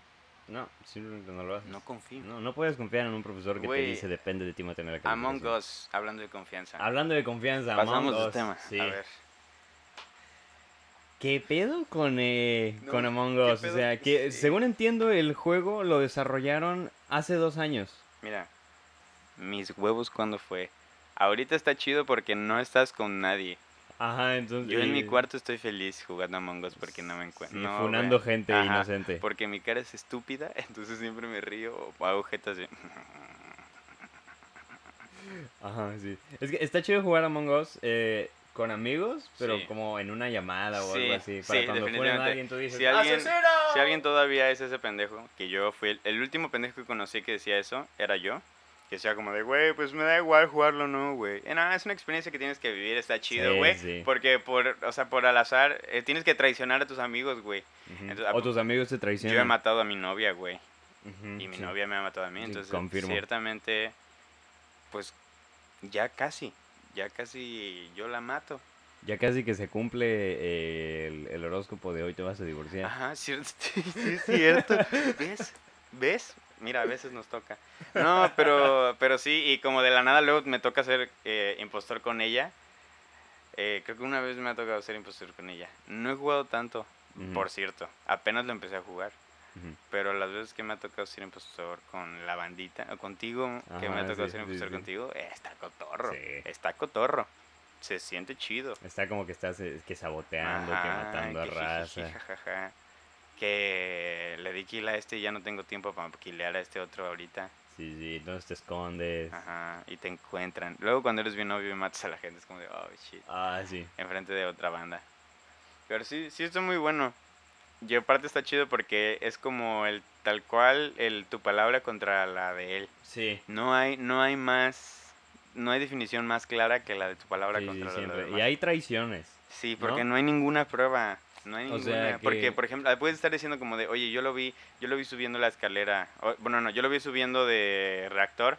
[SPEAKER 1] No, simplemente no lo haces.
[SPEAKER 2] no confío.
[SPEAKER 1] No, no puedes confiar en un profesor que te dice depende de ti mantener la
[SPEAKER 2] Among
[SPEAKER 1] calificación".
[SPEAKER 2] Us, hablando de confianza.
[SPEAKER 1] Hablando de confianza,
[SPEAKER 2] Pasamos
[SPEAKER 1] Among
[SPEAKER 2] de
[SPEAKER 1] Us,
[SPEAKER 2] tema.
[SPEAKER 1] sí.
[SPEAKER 2] A ver.
[SPEAKER 1] ¿Qué pedo con, eh,
[SPEAKER 2] No,
[SPEAKER 1] con Among
[SPEAKER 2] ¿qué
[SPEAKER 1] Us? O sea, que según entiendo, el juego lo desarrollaron hace dos años.
[SPEAKER 2] Mira, mis huevos cuando fue. Ahorita está chido porque no estás con nadie.
[SPEAKER 1] Ajá, entonces...
[SPEAKER 2] Yo en mi
[SPEAKER 1] y-
[SPEAKER 2] cuarto estoy feliz jugando Among Us porque no me encuentro.
[SPEAKER 1] sí,
[SPEAKER 2] no,
[SPEAKER 1] funando gente
[SPEAKER 2] Ajá,
[SPEAKER 1] inocente.
[SPEAKER 2] Porque mi cara es estúpida, entonces siempre me río o hago jetas de...
[SPEAKER 1] Ajá, sí. Es que está chido jugar Among Us eh, con amigos, pero
[SPEAKER 2] Sí.
[SPEAKER 1] como en una llamada o
[SPEAKER 2] Sí,
[SPEAKER 1] algo así. Para
[SPEAKER 2] sí,
[SPEAKER 1] cuando
[SPEAKER 2] definitivamente.
[SPEAKER 1] alguien tú dices,
[SPEAKER 2] Si alguien-
[SPEAKER 1] ¡Asesino!
[SPEAKER 2] Si alguien todavía es ese pendejo, que yo fui el, el último pendejo que conocí que decía eso, era yo. Que decía como de, güey, pues me da igual jugarlo, ¿no, güey? Eh, no, es una experiencia que tienes que vivir, está chido, güey. Porque por, o sea, por al azar, eh, tienes que traicionar a tus amigos, güey. ¿a
[SPEAKER 1] o tus amigos te
[SPEAKER 2] Yo he
[SPEAKER 1] traicionan.
[SPEAKER 2] matado a mi novia, güey. Y mi novia me ha matado a mí, entonces
[SPEAKER 1] confirmo.
[SPEAKER 2] ciertamente, pues ya casi, ya casi yo la mato.
[SPEAKER 1] Ya casi que se cumple eh, el, el horóscopo de hoy te vas a divorciar.
[SPEAKER 2] Ajá, cierto, sí, es cierto. ¿Ves? ¿Ves? Mira, a veces nos toca. No, pero, pero sí, y como de la nada luego me toca ser eh, impostor con ella. Eh, creo que una vez me ha tocado ser impostor con ella. No he jugado tanto, por cierto. Apenas lo empecé a jugar. Pero las veces que me ha tocado ser impostor con la bandita, o contigo, que me ha tocado
[SPEAKER 1] sí,
[SPEAKER 2] ser impostor
[SPEAKER 1] sí.
[SPEAKER 2] contigo, eh, está cotorro.
[SPEAKER 1] Sí.
[SPEAKER 2] Está cotorro. Se siente chido.
[SPEAKER 1] Está como que estás eh, que saboteando, que matando a
[SPEAKER 2] que
[SPEAKER 1] raza.
[SPEAKER 2] jajaja. Que le di kill a este y ya no tengo tiempo para kilear a este otro ahorita.
[SPEAKER 1] Sí, sí, entonces te escondes.
[SPEAKER 2] Ajá, y te encuentran. Luego cuando eres bien obvio y matas a la gente es como de, oh shit,
[SPEAKER 1] Ah, sí.
[SPEAKER 2] enfrente de otra banda. Pero sí, sí está muy bueno. Y aparte está chido porque es como el tal cual el tu palabra contra la de él.
[SPEAKER 1] Sí.
[SPEAKER 2] No hay, no hay más, no hay definición más clara que la de tu palabra
[SPEAKER 1] Sí, sí,
[SPEAKER 2] contra la de
[SPEAKER 1] Y hay traiciones.
[SPEAKER 2] Sí, porque
[SPEAKER 1] ¿no?
[SPEAKER 2] no hay ninguna prueba. No hay
[SPEAKER 1] O
[SPEAKER 2] ninguna. Porque,
[SPEAKER 1] que-
[SPEAKER 2] por ejemplo, puedes estar diciendo como de, oye, yo lo vi, yo lo vi subiendo la escalera. o- bueno, no, yo lo vi subiendo de reactor.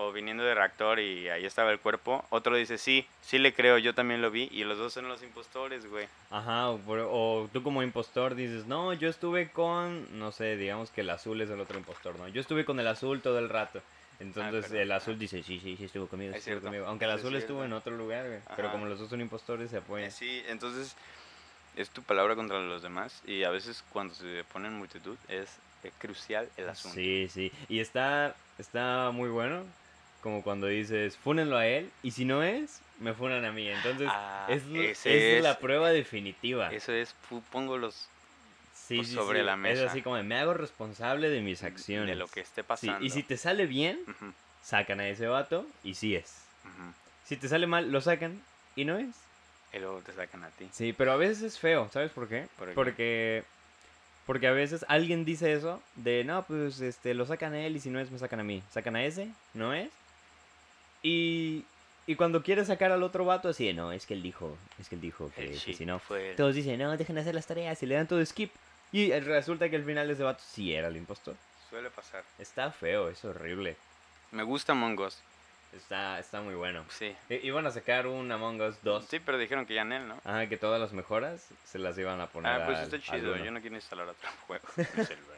[SPEAKER 2] O viniendo de reactor y ahí estaba el cuerpo. Otro dice, sí, sí le creo, yo también lo vi. Y los dos son los impostores, güey.
[SPEAKER 1] Ajá, o, o tú como impostor dices, no, yo estuve con, no sé, digamos que el azul es el otro impostor, ¿no? Yo estuve con el azul todo el rato. Entonces
[SPEAKER 2] Ah, pero-
[SPEAKER 1] el azul dice, sí, sí, sí, estuvo conmigo,
[SPEAKER 2] Es
[SPEAKER 1] estuvo conmigo. Aunque el
[SPEAKER 2] es
[SPEAKER 1] azul estuvo en otro lugar, güey. Pero como los dos son impostores, se apoyan.
[SPEAKER 2] Eh, Sí, entonces es tu palabra contra los demás. Y a veces cuando se pone en multitud es eh, crucial el asunto.
[SPEAKER 1] Sí, sí. Y está, está muy bueno. Como cuando dices, fúnenlo a él. Y si no es, me funan a mí. Entonces,
[SPEAKER 2] Ah,
[SPEAKER 1] es, es la
[SPEAKER 2] es-
[SPEAKER 1] prueba definitiva.
[SPEAKER 2] Eso es, pongo los
[SPEAKER 1] Sí,
[SPEAKER 2] pues,
[SPEAKER 1] sí,
[SPEAKER 2] sobre
[SPEAKER 1] sí.
[SPEAKER 2] la
[SPEAKER 1] Es
[SPEAKER 2] mesa.
[SPEAKER 1] así como, me hago responsable de mis acciones.
[SPEAKER 2] de lo que esté pasando.
[SPEAKER 1] y si te sale bien, sacan a ese vato y sí es. Si te sale mal, lo sacan y no es.
[SPEAKER 2] Y luego te sacan a ti.
[SPEAKER 1] Sí, pero a veces es feo, ¿sabes por qué?
[SPEAKER 2] ¿Por qué?
[SPEAKER 1] Porque porque a veces alguien dice eso de, no, pues este lo sacan a él y si no es me sacan a mí. Sacan a ese, no es. Y y cuando quiere sacar al otro vato así, de, no, es que él dijo, es que él dijo que,
[SPEAKER 2] shit
[SPEAKER 1] si no
[SPEAKER 2] fue
[SPEAKER 1] todos dicen, "No, dejen de hacer las tareas" y le dan todo skip. Y eh, resulta que al final ese vato sí era el impostor.
[SPEAKER 2] Suele pasar.
[SPEAKER 1] Está feo, es horrible.
[SPEAKER 2] Me gusta Among Us.
[SPEAKER 1] Está está muy bueno.
[SPEAKER 2] Sí.
[SPEAKER 1] I- Iban a sacar un Among Us 2.
[SPEAKER 2] Sí, pero dijeron que ya en él, ¿no?
[SPEAKER 1] Ajá, que todas las mejoras se las iban a poner
[SPEAKER 2] Ah, pues está
[SPEAKER 1] al
[SPEAKER 2] chido. Yo no quiero instalar otro juego.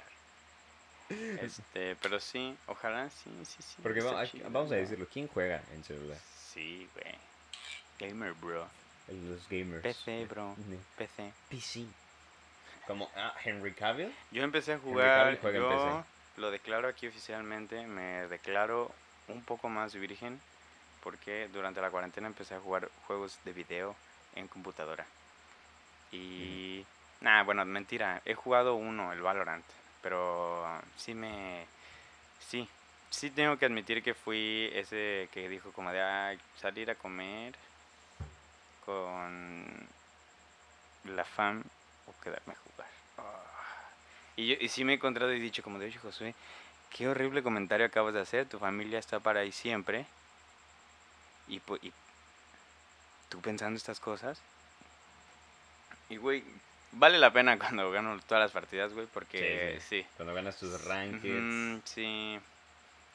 [SPEAKER 2] Este, pero sí, ojalá sí, sí, sí.
[SPEAKER 1] Porque
[SPEAKER 2] chido,
[SPEAKER 1] vamos a decirlo, ¿quién juega en celular?
[SPEAKER 2] Sí, güey. Gamer, bro.
[SPEAKER 1] Los gamers.
[SPEAKER 2] PC, bro. PC.
[SPEAKER 1] PC. Como ah, Henry Cavill.
[SPEAKER 2] Yo empecé a jugar,
[SPEAKER 1] en
[SPEAKER 2] yo lo declaro aquí oficialmente, me declaro un poco más virgen porque durante la cuarentena empecé a jugar juegos de video en computadora. Y nada, bueno, mentira, he jugado uno, el Valorant, pero sí me sí, sí tengo que admitir que fui ese que dijo como de "Ay, salir a comer con la fam o quedarme a jugar. Ah. Y, yo, y sí me he encontrado y dicho como de, oye Josué, qué horrible comentario acabas de hacer, tu familia está para ahí siempre. Y, y tú pensando estas cosas. Y güey, vale la pena cuando gano todas las partidas, güey, porque sí.
[SPEAKER 1] Cuando ganas tus rankings.
[SPEAKER 2] Ujú, sí.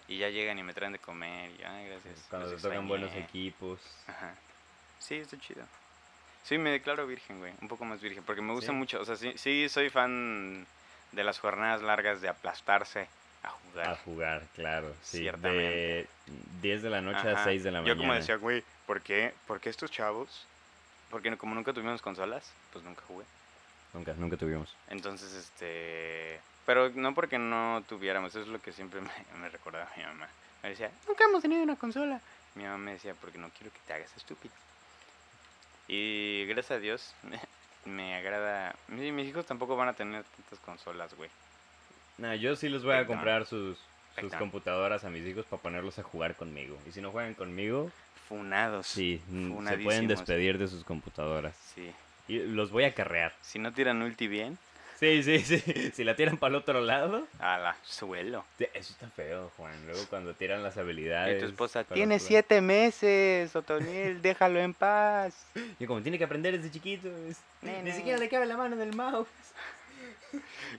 [SPEAKER 2] Y ya llegan y me traen de comer. Y, ay, gracias.
[SPEAKER 1] Cuando te tocan buenos
[SPEAKER 2] extrañé".
[SPEAKER 1] equipos.
[SPEAKER 2] Ajá. Sí, está chido. Sí, me declaro virgen, güey. Un poco más virgen. Porque me gusta
[SPEAKER 1] ¿Sí?
[SPEAKER 2] mucho. O sea, sí, sí, soy fan de las jornadas largas de aplastarse a jugar.
[SPEAKER 1] A jugar, claro. Sí,
[SPEAKER 2] Ciertamente.
[SPEAKER 1] De 10 de la noche a
[SPEAKER 2] Ajá.
[SPEAKER 1] 6 de la mañana.
[SPEAKER 2] Yo como decía, güey, ¿por qué? ¿por qué estos chavos? Porque como nunca tuvimos consolas, pues nunca jugué.
[SPEAKER 1] Nunca, nunca tuvimos.
[SPEAKER 2] Entonces, este... Pero no porque no tuviéramos, eso es lo que siempre me, me recordaba mi mamá. Me decía, nunca hemos tenido una consola. Mi mamá me decía, porque no quiero que te hagas estúpido. Y gracias a Dios, me agrada... mi- Mis hijos tampoco van a tener tantas consolas, güey.
[SPEAKER 1] Nah, yo sí les voy a comprar sus, sus computadoras a mis hijos para ponerlos a jugar conmigo. Y si no juegan conmigo,
[SPEAKER 2] Funados.
[SPEAKER 1] sí, se pueden despedir de sus computadoras.
[SPEAKER 2] Sí.
[SPEAKER 1] Y los voy a carrear.
[SPEAKER 2] Si no tiran ulti bien,
[SPEAKER 1] Sí, sí, sí. Si la tiran para el otro lado,
[SPEAKER 2] a la suelo.
[SPEAKER 1] sí, eso está feo, Juan. Luego cuando tiran las
[SPEAKER 2] Y
[SPEAKER 1] habilidades.
[SPEAKER 2] tu esposa, tiene
[SPEAKER 1] jugar".
[SPEAKER 2] siete meses, Otoniel, déjalo en paz.
[SPEAKER 1] Y como tiene que aprender desde chiquito, es- ni siquiera le cabe la mano en el mouse.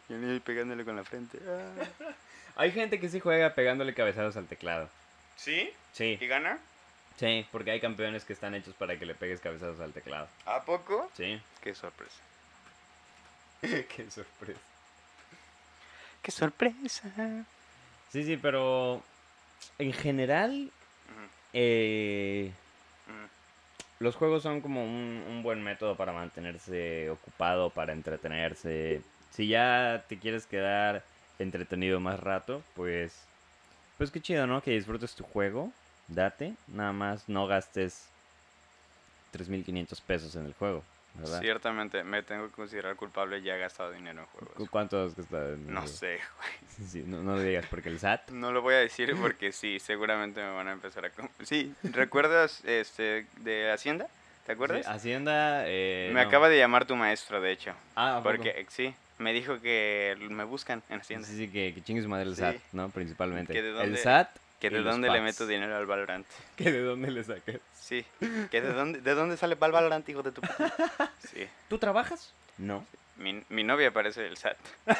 [SPEAKER 2] Y el pegándole con la frente. Ah.
[SPEAKER 1] Hay gente que sí juega pegándole cabezados al teclado.
[SPEAKER 2] ¿Sí?
[SPEAKER 1] Sí,
[SPEAKER 2] ¿Y gana?
[SPEAKER 1] Sí, porque hay campeones que están hechos para que le pegues cabezados al teclado.
[SPEAKER 2] ¿A poco?
[SPEAKER 1] Sí.
[SPEAKER 2] Qué sorpresa.
[SPEAKER 1] Qué sorpresa.
[SPEAKER 2] Qué sorpresa.
[SPEAKER 1] Sí, sí, pero en general eh, los juegos son como un, un buen método para mantenerse ocupado, para entretenerse. Si ya te quieres quedar entretenido más rato, pues. Pues qué chido, ¿no? Que disfrutes tu juego. Date. Nada más no gastes 3.500 pesos en el juego, ¿verdad?
[SPEAKER 2] Ciertamente, me tengo que considerar culpable, ya he gastado dinero en
[SPEAKER 1] ¿Cu-
[SPEAKER 2] juegos.
[SPEAKER 1] ¿Cuánto has gastado en el
[SPEAKER 2] No sé, güey.
[SPEAKER 1] Sí, no, no lo digas porque el SAT.
[SPEAKER 2] No lo voy a decir porque sí, seguramente me van a empezar a... Sí, ¿recuerdas este de Hacienda? ¿Te acuerdas?
[SPEAKER 1] Sí, Hacienda. eh,
[SPEAKER 2] me
[SPEAKER 1] no.
[SPEAKER 2] acaba de llamar tu maestro, de hecho.
[SPEAKER 1] Ah.
[SPEAKER 2] Porque, sí, me dijo que me buscan en Hacienda.
[SPEAKER 1] Sí, sí, que, que chingue su madre el
[SPEAKER 2] Sí.
[SPEAKER 1] SAT, ¿no? Principalmente.
[SPEAKER 2] Que de
[SPEAKER 1] El
[SPEAKER 2] dónde-
[SPEAKER 1] SAT.
[SPEAKER 2] Que de dónde le meto dinero al Valorant.
[SPEAKER 1] Que de dónde le sacas.
[SPEAKER 2] Sí, que de dónde, de dónde sale el Valorant, hijo de tu puta? Sí,
[SPEAKER 1] ¿Tú trabajas? No.
[SPEAKER 2] mi, mi novia parece el SAT.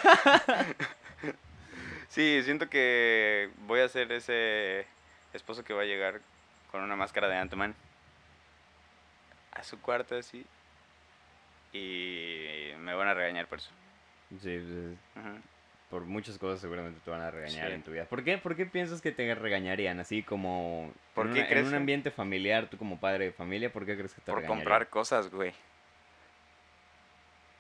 [SPEAKER 2] Sí, siento que voy a ser ese esposo que va a llegar con una máscara de Ant-Man a su cuarto así y me van a regañar por eso.
[SPEAKER 1] Sí, sí,
[SPEAKER 2] Ujú.
[SPEAKER 1] Por muchas cosas seguramente te van a regañar
[SPEAKER 2] Sí.
[SPEAKER 1] en tu vida. ¿Por qué? ¿Por qué piensas que te regañarían? Así como
[SPEAKER 2] ¿Por
[SPEAKER 1] en,
[SPEAKER 2] qué
[SPEAKER 1] una- en
[SPEAKER 2] crees
[SPEAKER 1] un ambiente familiar, tú como padre de familia, ¿por qué crees que te
[SPEAKER 2] Por
[SPEAKER 1] regañarían?
[SPEAKER 2] comprar cosas, güey.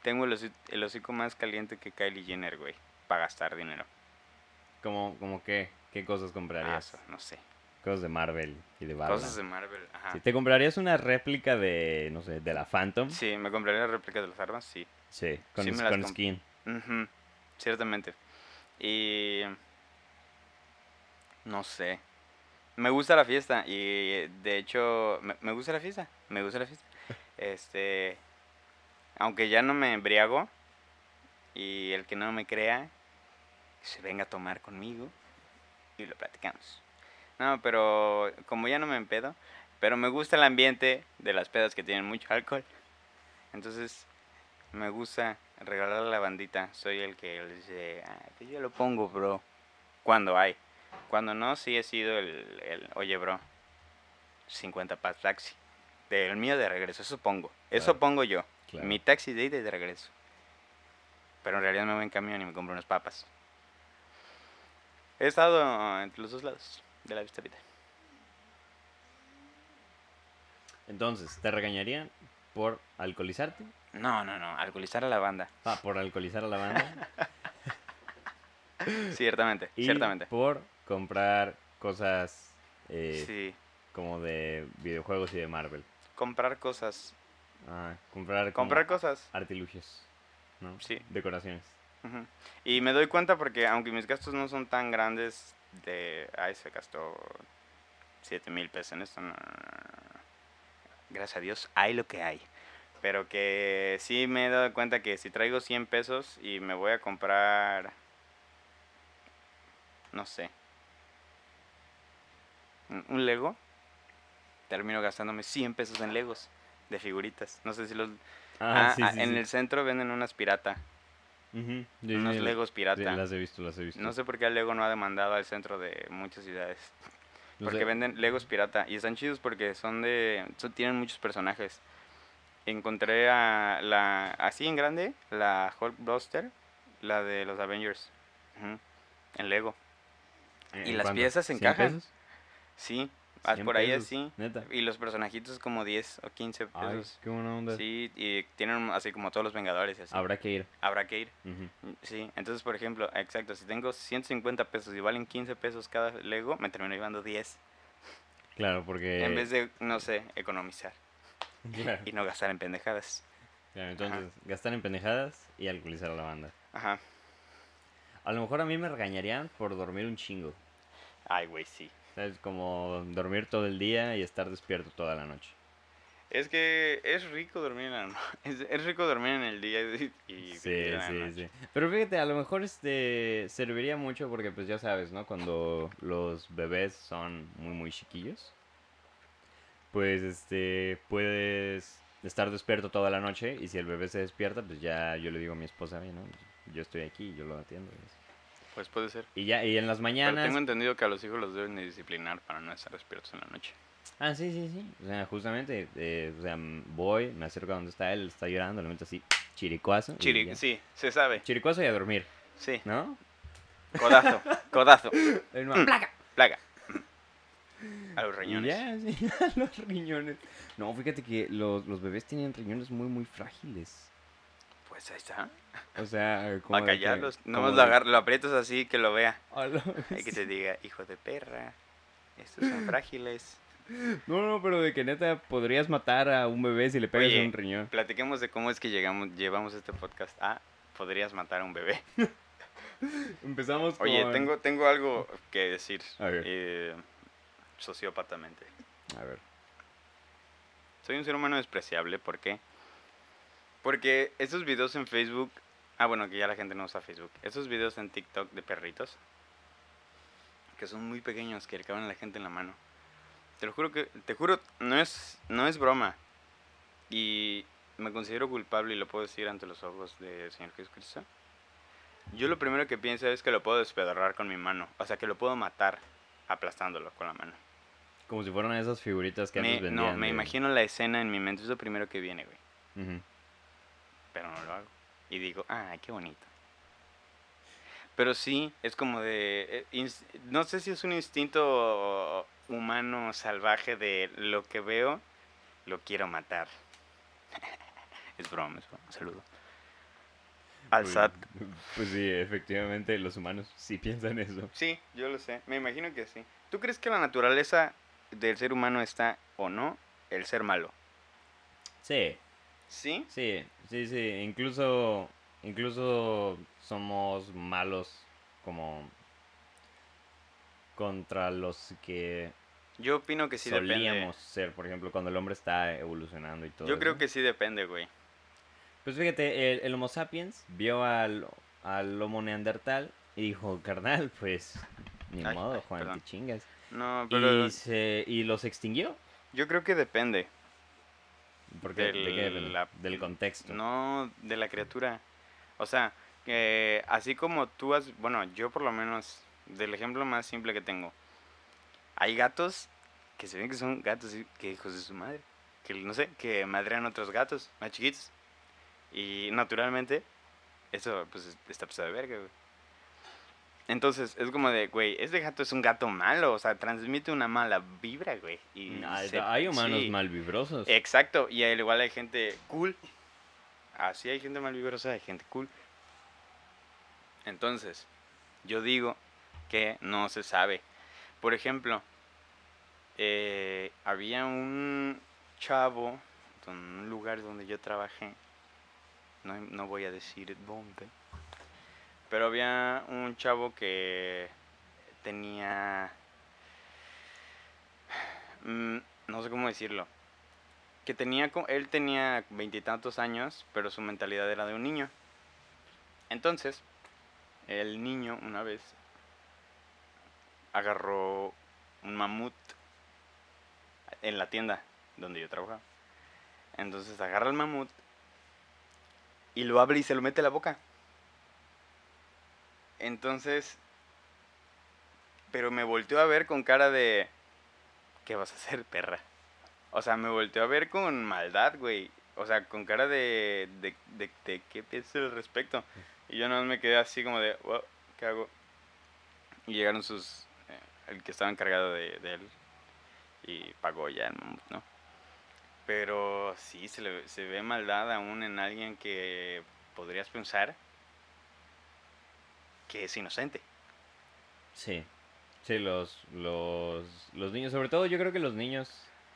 [SPEAKER 2] Tengo el, hoci- el hocico más caliente que Kylie Jenner, güey, para gastar dinero.
[SPEAKER 1] ¿Como, como qué? ¿Qué cosas
[SPEAKER 2] Ah,
[SPEAKER 1] comprarías?
[SPEAKER 2] eso, no sé.
[SPEAKER 1] Cosas de Marvel y de Batman.
[SPEAKER 2] Cosas de Marvel, ajá.
[SPEAKER 1] Sí, ¿Te comprarías una réplica de, no sé, de la Phantom?
[SPEAKER 2] Sí, me compraría la réplica de las armas, sí.
[SPEAKER 1] Sí, con,
[SPEAKER 2] Sí
[SPEAKER 1] skin.
[SPEAKER 2] Ciertamente. Y... No sé. Me gusta la fiesta y de hecho me, me gusta la fiesta. Me gusta la fiesta. Este... Aunque ya no me embriago y el que no me crea se venga a tomar conmigo y lo platicamos. No, pero como ya no me empedo, pero me gusta el ambiente de las pedas que tienen mucho alcohol. Entonces, me gusta regalar a la bandita. Soy el que les dice, ah, pues yo lo pongo, bro. Cuando hay. Cuando no, sí he sido el, el oye, bro, 50 para taxi. Del mío de regreso, eso pongo. Eso
[SPEAKER 1] Claro.
[SPEAKER 2] pongo yo.
[SPEAKER 1] Claro.
[SPEAKER 2] Mi taxi de ida y de regreso. Pero en realidad me voy en camión y me compro unas papas. He estado entre los dos lados de la vista vida.
[SPEAKER 1] Entonces, ¿te regañarían por alcoholizarte?
[SPEAKER 2] No, no, no, alcoholizar a la banda.
[SPEAKER 1] Ah, por alcoholizar a la banda.
[SPEAKER 2] Ciertamente,
[SPEAKER 1] y
[SPEAKER 2] ciertamente.
[SPEAKER 1] por comprar cosas eh,
[SPEAKER 2] Sí,
[SPEAKER 1] como de videojuegos y de Marvel.
[SPEAKER 2] comprar cosas.
[SPEAKER 1] Ah, comprar,
[SPEAKER 2] Comprar cosas.
[SPEAKER 1] artilugios, ¿no?
[SPEAKER 2] Sí.
[SPEAKER 1] Decoraciones.
[SPEAKER 2] Y me doy cuenta porque aunque mis gastos no son tan grandes, de... Ay, se gastó 7 mil pesos en esto. no, no, no, no. Gracias a Dios, hay lo que hay. Pero que sí me he dado cuenta que si traigo 100 pesos y me voy a comprar... No sé. Un Lego. Termino gastándome 100 pesos en Legos de figuritas. No sé si los...
[SPEAKER 1] Ah,
[SPEAKER 2] Ah,
[SPEAKER 1] sí,
[SPEAKER 2] ah,
[SPEAKER 1] sí,
[SPEAKER 2] en
[SPEAKER 1] sí.
[SPEAKER 2] el centro venden unas pirata.
[SPEAKER 1] Sí,
[SPEAKER 2] unos Legos pirata.
[SPEAKER 1] las he visto, las he visto.
[SPEAKER 2] No sé por qué el Lego no ha demandado al centro de muchas ciudades.
[SPEAKER 1] No
[SPEAKER 2] Porque
[SPEAKER 1] sé.
[SPEAKER 2] venden Legos pirata y están chidos porque son de... son- tienen muchos personajes. Encontré a la... Así en grande, la Hulkbuster, la de los Avengers. En Lego.
[SPEAKER 1] ¿En
[SPEAKER 2] y las
[SPEAKER 1] cuánto?
[SPEAKER 2] piezas
[SPEAKER 1] ¿100
[SPEAKER 2] encajan.
[SPEAKER 1] pesos?
[SPEAKER 2] Sí,
[SPEAKER 1] 100
[SPEAKER 2] por ahí
[SPEAKER 1] pesos,
[SPEAKER 2] así.
[SPEAKER 1] Neta.
[SPEAKER 2] Y los personajitos como 10 o 15
[SPEAKER 1] Ay,
[SPEAKER 2] pesos.
[SPEAKER 1] qué buena onda.
[SPEAKER 2] Sí, y tienen así como todos los Vengadores así.
[SPEAKER 1] Habrá que ir.
[SPEAKER 2] Habrá que ir. Sí, entonces por ejemplo, exacto, si tengo 150 pesos y valen 15 pesos cada Lego, me termino llevando 10.
[SPEAKER 1] Claro, porque...
[SPEAKER 2] En vez de, no sé, economizar
[SPEAKER 1] Claro,
[SPEAKER 2] y no gastar en pendejadas.
[SPEAKER 1] claro, entonces, gastar en pendejadas y alcoholizar a la banda.
[SPEAKER 2] Ajá.
[SPEAKER 1] A lo mejor a mí me regañarían por dormir un chingo.
[SPEAKER 2] Ay, güey, sí.
[SPEAKER 1] ¿Sabes? Como dormir todo el día y estar despierto toda la noche.
[SPEAKER 2] Es que es rico dormir en la es, es rico dormir en el día y, y
[SPEAKER 1] Sí,
[SPEAKER 2] vivir en la
[SPEAKER 1] sí,
[SPEAKER 2] noche.
[SPEAKER 1] sí. Pero fíjate, a lo mejor este serviría mucho porque pues ya sabes, ¿no? Cuando los bebés son muy muy chiquillos, pues este puedes estar despierto toda la noche y si el bebé se despierta, pues ya yo le digo a mi esposa, "Oye, ¿no? Yo estoy aquí, yo lo atiendo.
[SPEAKER 2] Pues puede ser.
[SPEAKER 1] Y ya y en las
[SPEAKER 2] Pero
[SPEAKER 1] mañanas
[SPEAKER 2] tengo entendido que a los hijos los deben de disciplinar para no estar despiertos en la noche.
[SPEAKER 1] Ah, sí, sí, sí. O sea, justamente, eh, o sea, voy, me acerco a donde está él, está llorando, le meto así, chiricuazo.
[SPEAKER 2] Chiri, sí, se sabe.
[SPEAKER 1] Chiricuazo y a dormir,
[SPEAKER 2] Sí.
[SPEAKER 1] ¿no?
[SPEAKER 2] Codazo, codazo,
[SPEAKER 1] Ahí nomás, ¡placa!
[SPEAKER 2] A los riñones.
[SPEAKER 1] ya, sí, a los riñones. No, fíjate que los, los bebés tienen riñones muy, muy frágiles.
[SPEAKER 2] Pues ahí está.
[SPEAKER 1] O sea, como.
[SPEAKER 2] Para
[SPEAKER 1] que-
[SPEAKER 2] callarlos. Nomás
[SPEAKER 1] de-
[SPEAKER 2] lo, agar- lo aprietas así que lo vea.
[SPEAKER 1] Hola.
[SPEAKER 2] Y que te diga, hijo de perra. Estos son frágiles.
[SPEAKER 1] No, no, pero de que neta podrías matar a un bebé si le pegas
[SPEAKER 2] Oye,
[SPEAKER 1] un riñón.
[SPEAKER 2] Platiquemos de cómo es que llegamos, llevamos este podcast a podrías matar a un bebé.
[SPEAKER 1] Empezamos con.
[SPEAKER 2] Oye, tengo, tengo algo que decir.
[SPEAKER 1] Ver.
[SPEAKER 2] eh, sociópatamente.
[SPEAKER 1] A ver.
[SPEAKER 2] Soy un ser humano despreciable, ¿por qué? Porque estos videos en Facebook, ah bueno, que ya la gente no usa Facebook, esos videos en TikTok de perritos, que son muy pequeños, que le caben a la gente en la mano. Te lo juro que, te juro, no es, no es broma. Y me considero culpable y lo puedo decir ante los ojos del Señor Jesucristo. Yo lo primero que pienso es que lo puedo despedorrar con mi mano, o sea, que lo puedo matar aplastándolo con la mano.
[SPEAKER 1] Como si fueran esas figuritas que
[SPEAKER 2] Me-
[SPEAKER 1] antes vendían.
[SPEAKER 2] no, me
[SPEAKER 1] de-
[SPEAKER 2] imagino la escena en mi mente, es lo primero que viene, güey. Pero no lo hago. Y digo, ah, qué bonito. Pero sí, es como de... eh, No sé si es un instinto humano salvaje de lo que veo, lo quiero matar. es broma, es broma. Saludo. Al SAT.
[SPEAKER 1] Pues sí, efectivamente, los humanos sí piensan eso.
[SPEAKER 2] Sí, yo lo sé. Me imagino que sí. ¿Tú crees que la naturaleza del ser humano está o no el ser malo?
[SPEAKER 1] Sí,
[SPEAKER 2] ¿Sí?
[SPEAKER 1] sí, sí, sí. Incluso, incluso somos malos como contra los que
[SPEAKER 2] Yo opino que sí
[SPEAKER 1] solíamos ser, por ejemplo, cuando el hombre está evolucionando y todo.
[SPEAKER 2] Yo creo
[SPEAKER 1] eso.
[SPEAKER 2] que sí depende, güey.
[SPEAKER 1] Pues fíjate, el, el Homo sapiens vio al, al Homo neandertal y dijo, carnal, pues ni
[SPEAKER 2] Ay,
[SPEAKER 1] modo,
[SPEAKER 2] ay,
[SPEAKER 1] Juan,
[SPEAKER 2] perdón.
[SPEAKER 1] te chingas.
[SPEAKER 2] No, pero
[SPEAKER 1] Y, se, y los extinguió.
[SPEAKER 2] yo creo que depende.
[SPEAKER 1] Porque, ¿de qué
[SPEAKER 2] Del- la-
[SPEAKER 1] Del contexto.
[SPEAKER 2] No de la criatura. O sea, que así como tú has, bueno, yo por lo menos, del ejemplo más simple que tengo, hay gatos que se ven que son gatos que hijos de su madre, que no sé, que madrean otros gatos más chiquitos. Y naturalmente, eso pues es- está pasado de verga, güey. Entonces, es como de, güey, este gato es un gato malo, o sea, transmite una mala vibra, güey. Y
[SPEAKER 1] Hay,
[SPEAKER 2] se-
[SPEAKER 1] hay humanos
[SPEAKER 2] sí.
[SPEAKER 1] malvibrosos.
[SPEAKER 2] Exacto, y al igual hay gente cool. Así hay gente malvibrosa, hay gente cool. Entonces, yo digo que no se sabe. Por ejemplo, eh, había un chavo en un lugar donde yo trabajé. No, no voy a decir dónde. Pero había un chavo que tenía... mm, no sé cómo decirlo que tenía, él tenía veintitantos años, pero su mentalidad era de un niño. Entonces, el niño una vez agarró un mamut en la tienda donde yo trabajaba. Entonces agarra el mamut y lo abre y se lo mete a la boca. Entonces, pero me volteó a ver con cara de, ¿qué vas a hacer, perra? O sea, me volteó a ver con maldad, güey. O sea, con cara de, de, de, qué piensas al respecto. Y yo no me quedé así como de, "Wow, ¿qué hago? Y llegaron sus, eh, el que estaba encargado de, él. Y pagó ya ¿no? Pero sí, se, le, se ve maldad aún en alguien que podrías pensar que es inocente.
[SPEAKER 1] Sí. Sí, los, los, los niños, sobre todo yo creo que los niños...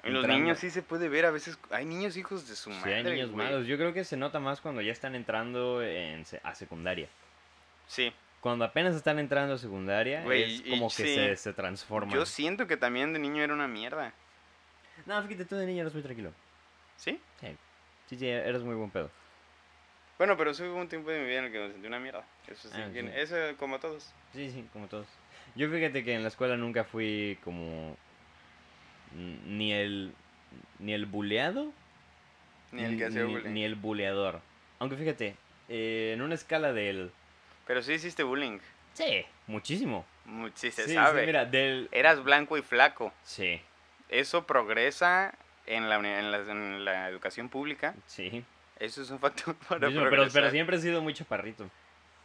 [SPEAKER 2] En los
[SPEAKER 1] entrando-
[SPEAKER 2] niños sí se puede ver, a veces hay niños hijos de su
[SPEAKER 1] Sí,
[SPEAKER 2] madre.
[SPEAKER 1] hay niños
[SPEAKER 2] güey.
[SPEAKER 1] malos. Yo creo que se nota más cuando ya están entrando en, a secundaria.
[SPEAKER 2] Sí,
[SPEAKER 1] Cuando apenas están entrando a secundaria,
[SPEAKER 2] Güey,
[SPEAKER 1] es
[SPEAKER 2] y-
[SPEAKER 1] como que
[SPEAKER 2] sí.
[SPEAKER 1] se, se transforman.
[SPEAKER 2] yo siento que también de niño era una mierda.
[SPEAKER 1] No, fíjate, tú de niño eres muy tranquilo.
[SPEAKER 2] ¿Sí?
[SPEAKER 1] Sí, sí, sí, eres muy buen pedo.
[SPEAKER 2] Bueno, pero sí hubo un tiempo de mi vida en el que me sentí una mierda. Eso sí,
[SPEAKER 1] Ah, sí.
[SPEAKER 2] eso como todos.
[SPEAKER 1] Sí, sí, como todos. Yo fíjate que en la escuela nunca fui como... Ni el... Ni el buleado.
[SPEAKER 2] Ni el que hacía
[SPEAKER 1] ni,
[SPEAKER 2] bullying.
[SPEAKER 1] ni el buleador. Aunque fíjate, eh, en una escala del...
[SPEAKER 2] Pero sí hiciste bullying.
[SPEAKER 1] Sí, muchísimo.
[SPEAKER 2] Mu- Sí, se
[SPEAKER 1] sí, sí,
[SPEAKER 2] sabe.
[SPEAKER 1] mira, del...
[SPEAKER 2] Eras blanco y flaco.
[SPEAKER 1] Sí,
[SPEAKER 2] Eso progresa en la, en la, en la educación pública.
[SPEAKER 1] sí.
[SPEAKER 2] Eso es un factor para
[SPEAKER 1] Muchísimo, pero, siempre he sido muy chaparrito.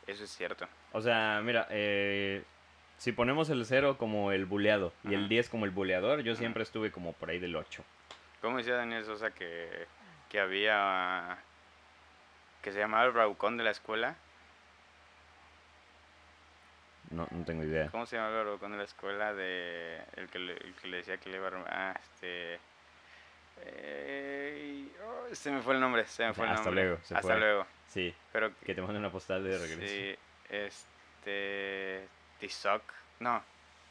[SPEAKER 2] Eso es cierto.
[SPEAKER 1] O sea, mira, eh, si ponemos el 0 como el buleado y el
[SPEAKER 2] Ajá.
[SPEAKER 1] 10 como el buleador, yo
[SPEAKER 2] Ajá.
[SPEAKER 1] siempre estuve como por ahí del 8.
[SPEAKER 2] ¿Cómo decía Daniel Sosa que, que había que se llamaba el bravucón de la escuela.
[SPEAKER 1] No, no tengo idea.
[SPEAKER 2] ¿Cómo se llamaba el bravucón de la escuela? De el que le, el que le decía que le iba a... Ah, este... eh, oh, se me fue el nombre, se me fue el
[SPEAKER 1] Hasta
[SPEAKER 2] nombre.
[SPEAKER 1] luego, se
[SPEAKER 2] Hasta
[SPEAKER 1] fue.
[SPEAKER 2] luego.
[SPEAKER 1] Sí,
[SPEAKER 2] Pero
[SPEAKER 1] que te manden una postal de regreso.
[SPEAKER 2] Sí, este. Tizoc. No,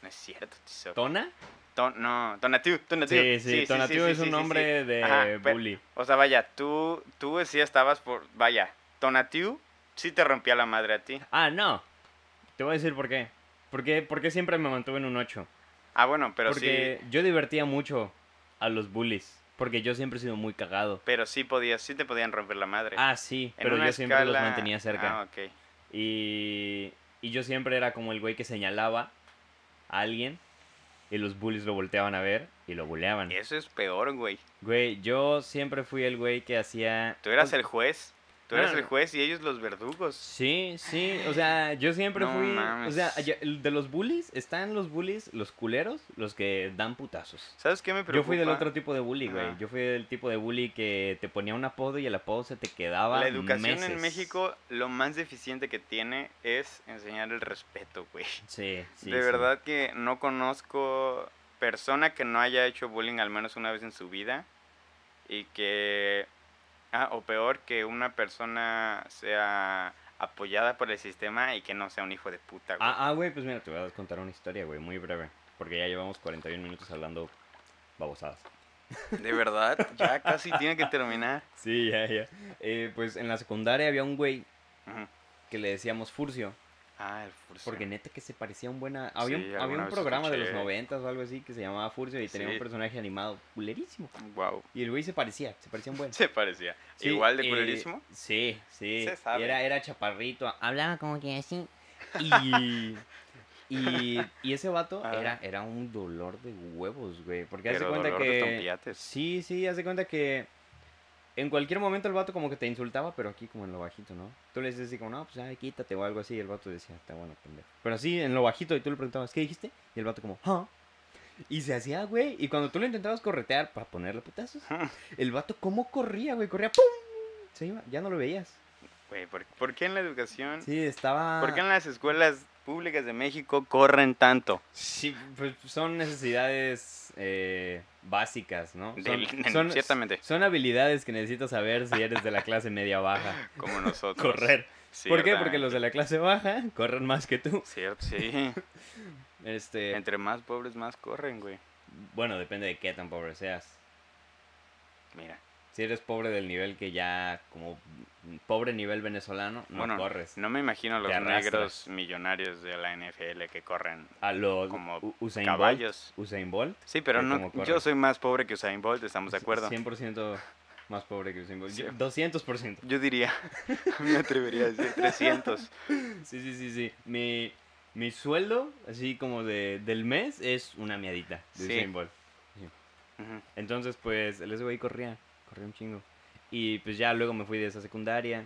[SPEAKER 2] no es cierto, Tizoc.
[SPEAKER 1] ¿Tona?
[SPEAKER 2] Ton- no, Tonatiu, Tonatiu.
[SPEAKER 1] Sí, sí, Tonatiu es un nombre de
[SPEAKER 2] Ajá,
[SPEAKER 1] bully.
[SPEAKER 2] O sea, vaya, tú, tú sí estabas por. Vaya, Tonatiu sí te rompía la madre a ti.
[SPEAKER 1] Ah, no. Te voy a decir por qué. ¿Por qué, por qué siempre me mantuve en un 8?
[SPEAKER 2] Ah, bueno, pero
[SPEAKER 1] porque
[SPEAKER 2] sí.
[SPEAKER 1] yo divertía mucho a los bullies. Porque yo siempre he sido muy cagado.
[SPEAKER 2] Pero sí podías, sí te podían romper la madre.
[SPEAKER 1] Ah, sí,
[SPEAKER 2] En
[SPEAKER 1] pero yo siempre los mantenía cerca.
[SPEAKER 2] Ah, ok.
[SPEAKER 1] Y, y yo siempre era como el güey que señalaba a alguien y los bullies lo volteaban a ver y lo bulleaban.
[SPEAKER 2] Eso es peor, güey.
[SPEAKER 1] Güey, yo siempre fui el güey que hacía...
[SPEAKER 2] Tú eras el juez. Tú eras
[SPEAKER 1] No,
[SPEAKER 2] el
[SPEAKER 1] no.
[SPEAKER 2] juez y ellos los verdugos.
[SPEAKER 1] Sí, sí, o sea, yo siempre
[SPEAKER 2] No
[SPEAKER 1] fui...
[SPEAKER 2] mames.
[SPEAKER 1] O sea, el de los bullies, están los bullies, los culeros, los que dan putazos.
[SPEAKER 2] ¿Sabes qué me preocupa?
[SPEAKER 1] Yo fui del otro tipo de bully, güey. Yo fui del tipo de bully que te ponía un apodo y el apodo se te quedaba
[SPEAKER 2] La educación en
[SPEAKER 1] meses.
[SPEAKER 2] México, lo más deficiente que tiene es enseñar el respeto, güey.
[SPEAKER 1] Sí, sí.
[SPEAKER 2] de
[SPEAKER 1] sí.
[SPEAKER 2] verdad que no conozco persona que no haya hecho bullying al menos una vez en su vida y que ah, o peor que una persona sea apoyada por el sistema y que no sea un hijo de puta, güey.
[SPEAKER 1] Ah, ah, güey, pues mira, te voy a contar una historia, güey, muy breve. Porque ya llevamos 41 minutos hablando babosadas.
[SPEAKER 2] De verdad, ya casi tiene que terminar.
[SPEAKER 1] Sí, ya, ya. Eh, pues en la secundaria había un güey que le decíamos Furcio.
[SPEAKER 2] Ah, el furcio.
[SPEAKER 1] Porque neta que se parecía un buena... Había
[SPEAKER 2] Sí,
[SPEAKER 1] un, había un programa de los. 90 o algo así que se llamaba Furcio y tenía
[SPEAKER 2] Sí.
[SPEAKER 1] un personaje animado culerísimo.
[SPEAKER 2] Wow.
[SPEAKER 1] Y el güey se parecía, se parecía un buen.
[SPEAKER 2] Se parecía.
[SPEAKER 1] Sí,
[SPEAKER 2] Igual de
[SPEAKER 1] eh,
[SPEAKER 2] culerísimo.
[SPEAKER 1] Sí, sí.
[SPEAKER 2] Se sabe.
[SPEAKER 1] Era, era chaparrito, hablaba como que así. Y, y, y ese vato era, era un dolor de huevos, güey. Porque hace cuenta
[SPEAKER 2] dolor de
[SPEAKER 1] que...
[SPEAKER 2] tompiates.
[SPEAKER 1] Sí, sí, hace cuenta que... En cualquier momento el vato como que te insultaba, pero aquí como en lo bajito, ¿no? Tú le decías así como, no, pues ay, quítate o algo así. Y el vato decía, está bueno, pendejo. Pero así, en lo bajito, y tú le preguntabas, ¿qué dijiste? Y el vato como, ah. Y se hacía, güey. Y cuando tú lo intentabas corretear para ponerle putazos, el vato, ¿cómo corría, güey? Corría, ¡pum! Se iba, ya no lo veías.
[SPEAKER 2] Güey, ¿por, por qué en la educación?
[SPEAKER 1] Sí, estaba...
[SPEAKER 2] ¿Por qué en las escuelas públicas de México corren tanto?
[SPEAKER 1] Sí, pues son necesidades eh, básicas, ¿no? Son,
[SPEAKER 2] Del-
[SPEAKER 1] son-
[SPEAKER 2] ciertamente.
[SPEAKER 1] Son habilidades que necesitas saber si eres de la clase media baja.
[SPEAKER 2] Como nosotros.
[SPEAKER 1] Correr. ¿Por qué? Porque los de la clase baja corren más que tú.
[SPEAKER 2] Cierto, sí.
[SPEAKER 1] Este,
[SPEAKER 2] Entre más pobres, más corren, güey.
[SPEAKER 1] bueno, depende de qué tan pobre seas.
[SPEAKER 2] Mira.
[SPEAKER 1] Si eres pobre del nivel que ya, como pobre nivel venezolano, no
[SPEAKER 2] bueno,
[SPEAKER 1] corres.
[SPEAKER 2] no me imagino los negros millonarios de la NFL que corren
[SPEAKER 1] A los
[SPEAKER 2] como
[SPEAKER 1] Usain
[SPEAKER 2] caballos.
[SPEAKER 1] Bolt. Usain Bolt.
[SPEAKER 2] Sí, pero no, yo soy más pobre que Usain Bolt, estamos de acuerdo.
[SPEAKER 1] 100% más pobre que Usain Bolt.
[SPEAKER 2] Sí.
[SPEAKER 1] Yo- 200%.
[SPEAKER 2] Yo diría, me atrevería a decir 300.
[SPEAKER 1] Sí, sí, sí, sí. Mi, mi sueldo, así como de, del mes, es una miadita de
[SPEAKER 2] Sí.
[SPEAKER 1] Usain Bolt. Entonces, pues, el ese güey corría, corría un chingo. Y pues ya luego me fui de esa secundaria.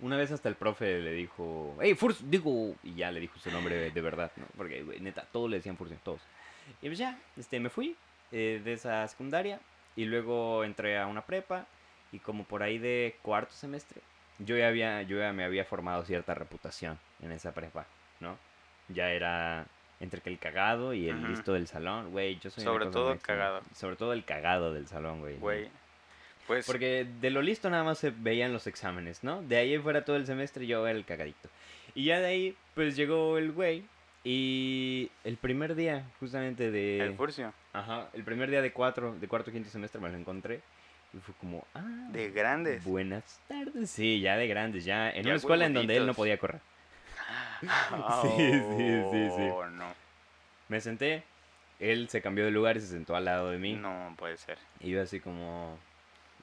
[SPEAKER 1] Una vez hasta el profe le dijo, hey, Furcio, digo, y ya le dijo su nombre de, verdad, ¿no? Porque, neta, todos le decían Furcio, todos. Y pues ya, este, me fui eh, de esa secundaria y luego entré a una prepa y como por ahí de cuarto semestre, yo ya, había, yo ya me había formado cierta reputación en esa prepa, ¿no? Ya era entre que el cagado y el listo del salón, güey, yo soy
[SPEAKER 2] Sobre todo
[SPEAKER 1] extraña.
[SPEAKER 2] cagado.
[SPEAKER 1] Sobre todo el cagado del salón, güey.
[SPEAKER 2] Güey. Pues,
[SPEAKER 1] Porque de lo listo nada más se veían los exámenes, ¿no? De ahí fuera todo el semestre yo era el cagadito. Y ya de ahí, pues llegó el güey. Y el primer día, justamente de.
[SPEAKER 2] el furcio.
[SPEAKER 1] Ajá, el primer día de cuatro, de cuarto quinto semestre me lo encontré. Y fue como, ah.
[SPEAKER 2] De grandes.
[SPEAKER 1] Buenas tardes. Sí, ya de grandes, ya. En
[SPEAKER 2] Ya
[SPEAKER 1] una escuela en donde él no podía correr.
[SPEAKER 2] Ah,
[SPEAKER 1] Sí, sí, sí, sí.
[SPEAKER 2] Oh, no.
[SPEAKER 1] Me senté, él se cambió de lugar y se sentó al lado de mí.
[SPEAKER 2] No puede ser.
[SPEAKER 1] Y yo así como,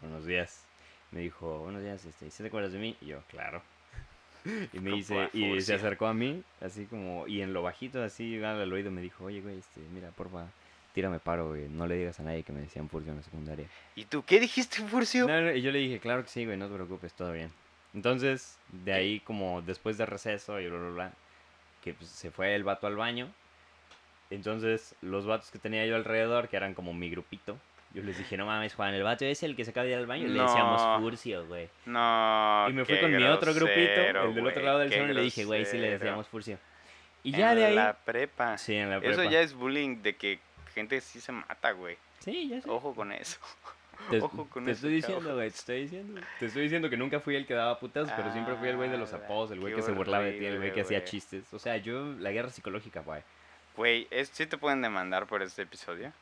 [SPEAKER 1] buenos días. Me dijo, buenos días, este, ¿sí te acuerdas de mí? Y yo, claro. Y me dice, y se acercó a mí, así como, y en lo bajito, así, al oído, me dijo, oye, güey, este, mira, porfa, tírame paro, güey, no le digas a nadie que me decían Furcio en la secundaria.
[SPEAKER 2] ¿Y tú qué dijiste, furcio?
[SPEAKER 1] No, no, y yo le dije, claro que sí, güey, no te preocupes, todo bien. Entonces, de ahí, como después de receso y bla, bla, bla, que pues, se fue el vato al baño. Entonces, los vatos que tenía yo alrededor, que eran como mi grupito, Yo les dije, no mames, Juan, el vato es el que se acaba de ir al baño. Le decíamos
[SPEAKER 2] No.
[SPEAKER 1] Furcio, güey.
[SPEAKER 2] No.
[SPEAKER 1] Y me fui con mi otro grupito,
[SPEAKER 2] grosero,
[SPEAKER 1] el del otro
[SPEAKER 2] güey,
[SPEAKER 1] lado del salón, y le dije, güey, sí le
[SPEAKER 2] grosero.
[SPEAKER 1] decíamos Furcio. Y ya de
[SPEAKER 2] En
[SPEAKER 1] ahí.
[SPEAKER 2] la prepa.
[SPEAKER 1] Sí, en la
[SPEAKER 2] Eso
[SPEAKER 1] prepa.
[SPEAKER 2] ya es bullying de que gente sí se mata, güey.
[SPEAKER 1] Sí, ya sé.
[SPEAKER 2] Ojo con eso.
[SPEAKER 1] Te,
[SPEAKER 2] ojo con
[SPEAKER 1] te
[SPEAKER 2] eso,
[SPEAKER 1] estoy diciendo, güey, te estoy diciendo. Te estoy diciendo que nunca fui el que daba putas, pero siempre fui el güey de los
[SPEAKER 2] Ah,
[SPEAKER 1] apodos, el güey que se burlaba de ti, el güey que hacía chistes. O sea, yo, la guerra psicológica, güey.
[SPEAKER 2] Güey, ¿es- ¿sí te pueden demandar por este episodio?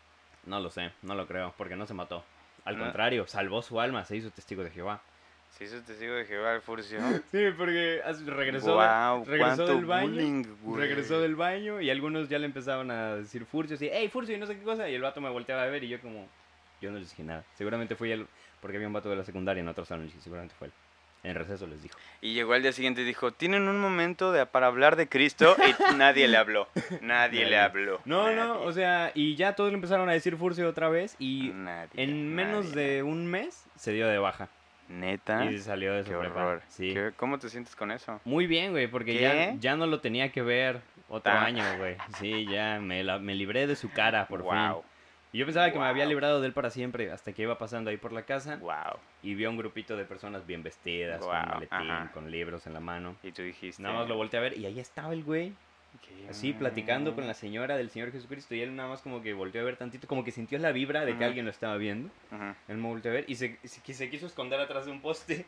[SPEAKER 1] No lo sé, no lo creo, porque no se mató. Al
[SPEAKER 2] No.
[SPEAKER 1] contrario, salvó su alma, se hizo testigo de Jehová.
[SPEAKER 2] Si eso testigo de Jehová el Furcio.
[SPEAKER 1] Sí, porque regresó, regresó del baño.
[SPEAKER 2] bullying,
[SPEAKER 1] regresó del baño y algunos ya le empezaban a decir Furcio, así, hey Furcio, y no sé qué cosa. Y el vato me volteaba a ver y yo como, yo no les dije nada. Seguramente fui él, porque había un vato de la secundaria en otro salón y seguramente fue él. En receso les dijo.
[SPEAKER 2] Y llegó al día siguiente y dijo, tienen un momento de, para hablar de Cristo y nadie le habló. Nadie, le habló.
[SPEAKER 1] No, no, o sea, y ya todos le empezaron a decir Furcio otra vez y
[SPEAKER 2] nadie,
[SPEAKER 1] en menos de un mes se dio de baja.
[SPEAKER 2] Neta.
[SPEAKER 1] Y salió de su
[SPEAKER 2] Qué horror.
[SPEAKER 1] Sí.
[SPEAKER 2] ¿Qué- ¿Cómo te sientes con eso?
[SPEAKER 1] Muy bien, güey, porque ya, ya no lo tenía que ver otro año, güey. Sí, ya me, la- me libré de su cara, por
[SPEAKER 2] wow.
[SPEAKER 1] fin. Y yo pensaba que me había librado de él para siempre, hasta que iba pasando ahí por la casa
[SPEAKER 2] Wow.
[SPEAKER 1] y vi a un grupito de personas bien vestidas, con maletín,
[SPEAKER 2] ajá.
[SPEAKER 1] con libros en la mano.
[SPEAKER 2] Y tú dijiste.
[SPEAKER 1] Nada más lo volteé a ver y ahí estaba el güey,
[SPEAKER 2] "¿Qué
[SPEAKER 1] así platicando con
[SPEAKER 2] onda?".
[SPEAKER 1] la señora del Señor Jesucristo y él nada más como que volteó a ver tantito, como que sintió la vibra de que alguien lo estaba viendo. Él me volteó a ver y se, se, se quiso esconder atrás de un poste.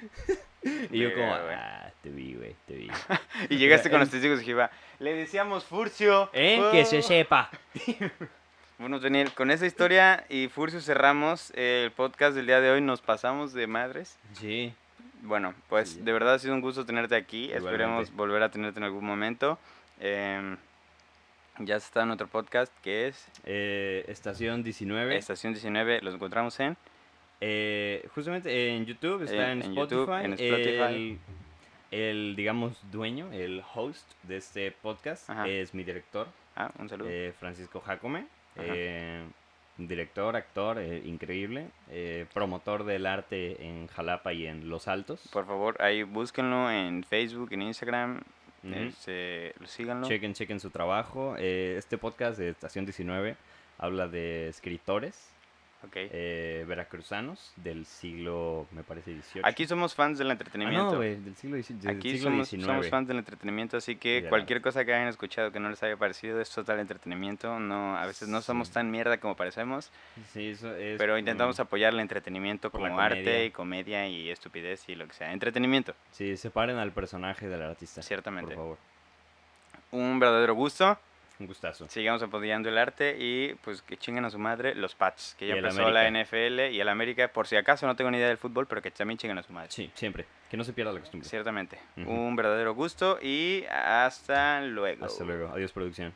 [SPEAKER 1] y yo como, ah, te vi, güey, te vi.
[SPEAKER 2] Y llegaste con los testigos de Jehová. Le decíamos Furcio.
[SPEAKER 1] ¿Eh? Que se sepa.
[SPEAKER 2] Bueno, Daniel, con esa historia y Furcio cerramos el podcast del día de hoy. Nos pasamos de madres.
[SPEAKER 1] Sí.
[SPEAKER 2] Bueno, pues
[SPEAKER 1] Sí.
[SPEAKER 2] de verdad ha sido un gusto tenerte aquí.
[SPEAKER 1] Igualmente.
[SPEAKER 2] Esperemos volver a tenerte en algún momento. Em, ya está en otro podcast que es
[SPEAKER 1] Eh, estación 19.
[SPEAKER 2] Estación 19. Los encontramos en.
[SPEAKER 1] Eh, justamente en YouTube, está
[SPEAKER 2] En-
[SPEAKER 1] Spotify.
[SPEAKER 2] YouTube, en Spotify.
[SPEAKER 1] El, el, digamos, dueño, el host de este podcast
[SPEAKER 2] Ajá.
[SPEAKER 1] es mi director,
[SPEAKER 2] Ah, un saludo.
[SPEAKER 1] eh, Francisco Jacome. Eh, director, actor, eh, increíble. eh, promotor del arte en Jalapa y en Los Altos.
[SPEAKER 2] Por favor, ahí búsquenlo en Facebook, en Instagram.
[SPEAKER 1] Ujú.
[SPEAKER 2] este, síganlo.
[SPEAKER 1] Chequen, chequen su trabajo. Eh, este podcast de Estación 19 habla de escritores
[SPEAKER 2] Ok.
[SPEAKER 1] eh, veracruzanos del siglo, me parece, 18.
[SPEAKER 2] Aquí somos fans del
[SPEAKER 1] Ah,
[SPEAKER 2] entretenimiento.
[SPEAKER 1] no, güey, del siglo, del
[SPEAKER 2] Aquí
[SPEAKER 1] siglo
[SPEAKER 2] somos,
[SPEAKER 1] 19.
[SPEAKER 2] somos fans del entretenimiento, así que cualquier cosa que hayan escuchado que no les haya parecido es total entretenimiento. No, a veces no somos
[SPEAKER 1] Sí.
[SPEAKER 2] tan mierda como parecemos,
[SPEAKER 1] Sí, eso es
[SPEAKER 2] pero intentamos apoyar el entretenimiento como arte y comedia y estupidez y lo que sea. Entretenimiento,
[SPEAKER 1] Sí, separen al personaje del artista.
[SPEAKER 2] Ciertamente.
[SPEAKER 1] Por favor.
[SPEAKER 2] un verdadero gusto.
[SPEAKER 1] Un gustazo.
[SPEAKER 2] Sigamos apoyando el arte y pues que chinguen a su madre los Pats, que ya empezó la. NFL y el América, por si acaso no tengo ni idea del fútbol, pero que también chinguen a su madre.
[SPEAKER 1] Sí, siempre. Que no se pierda la costumbre.
[SPEAKER 2] Ciertamente. Un verdadero gusto y hasta luego.
[SPEAKER 1] Hasta luego. Adiós, producción.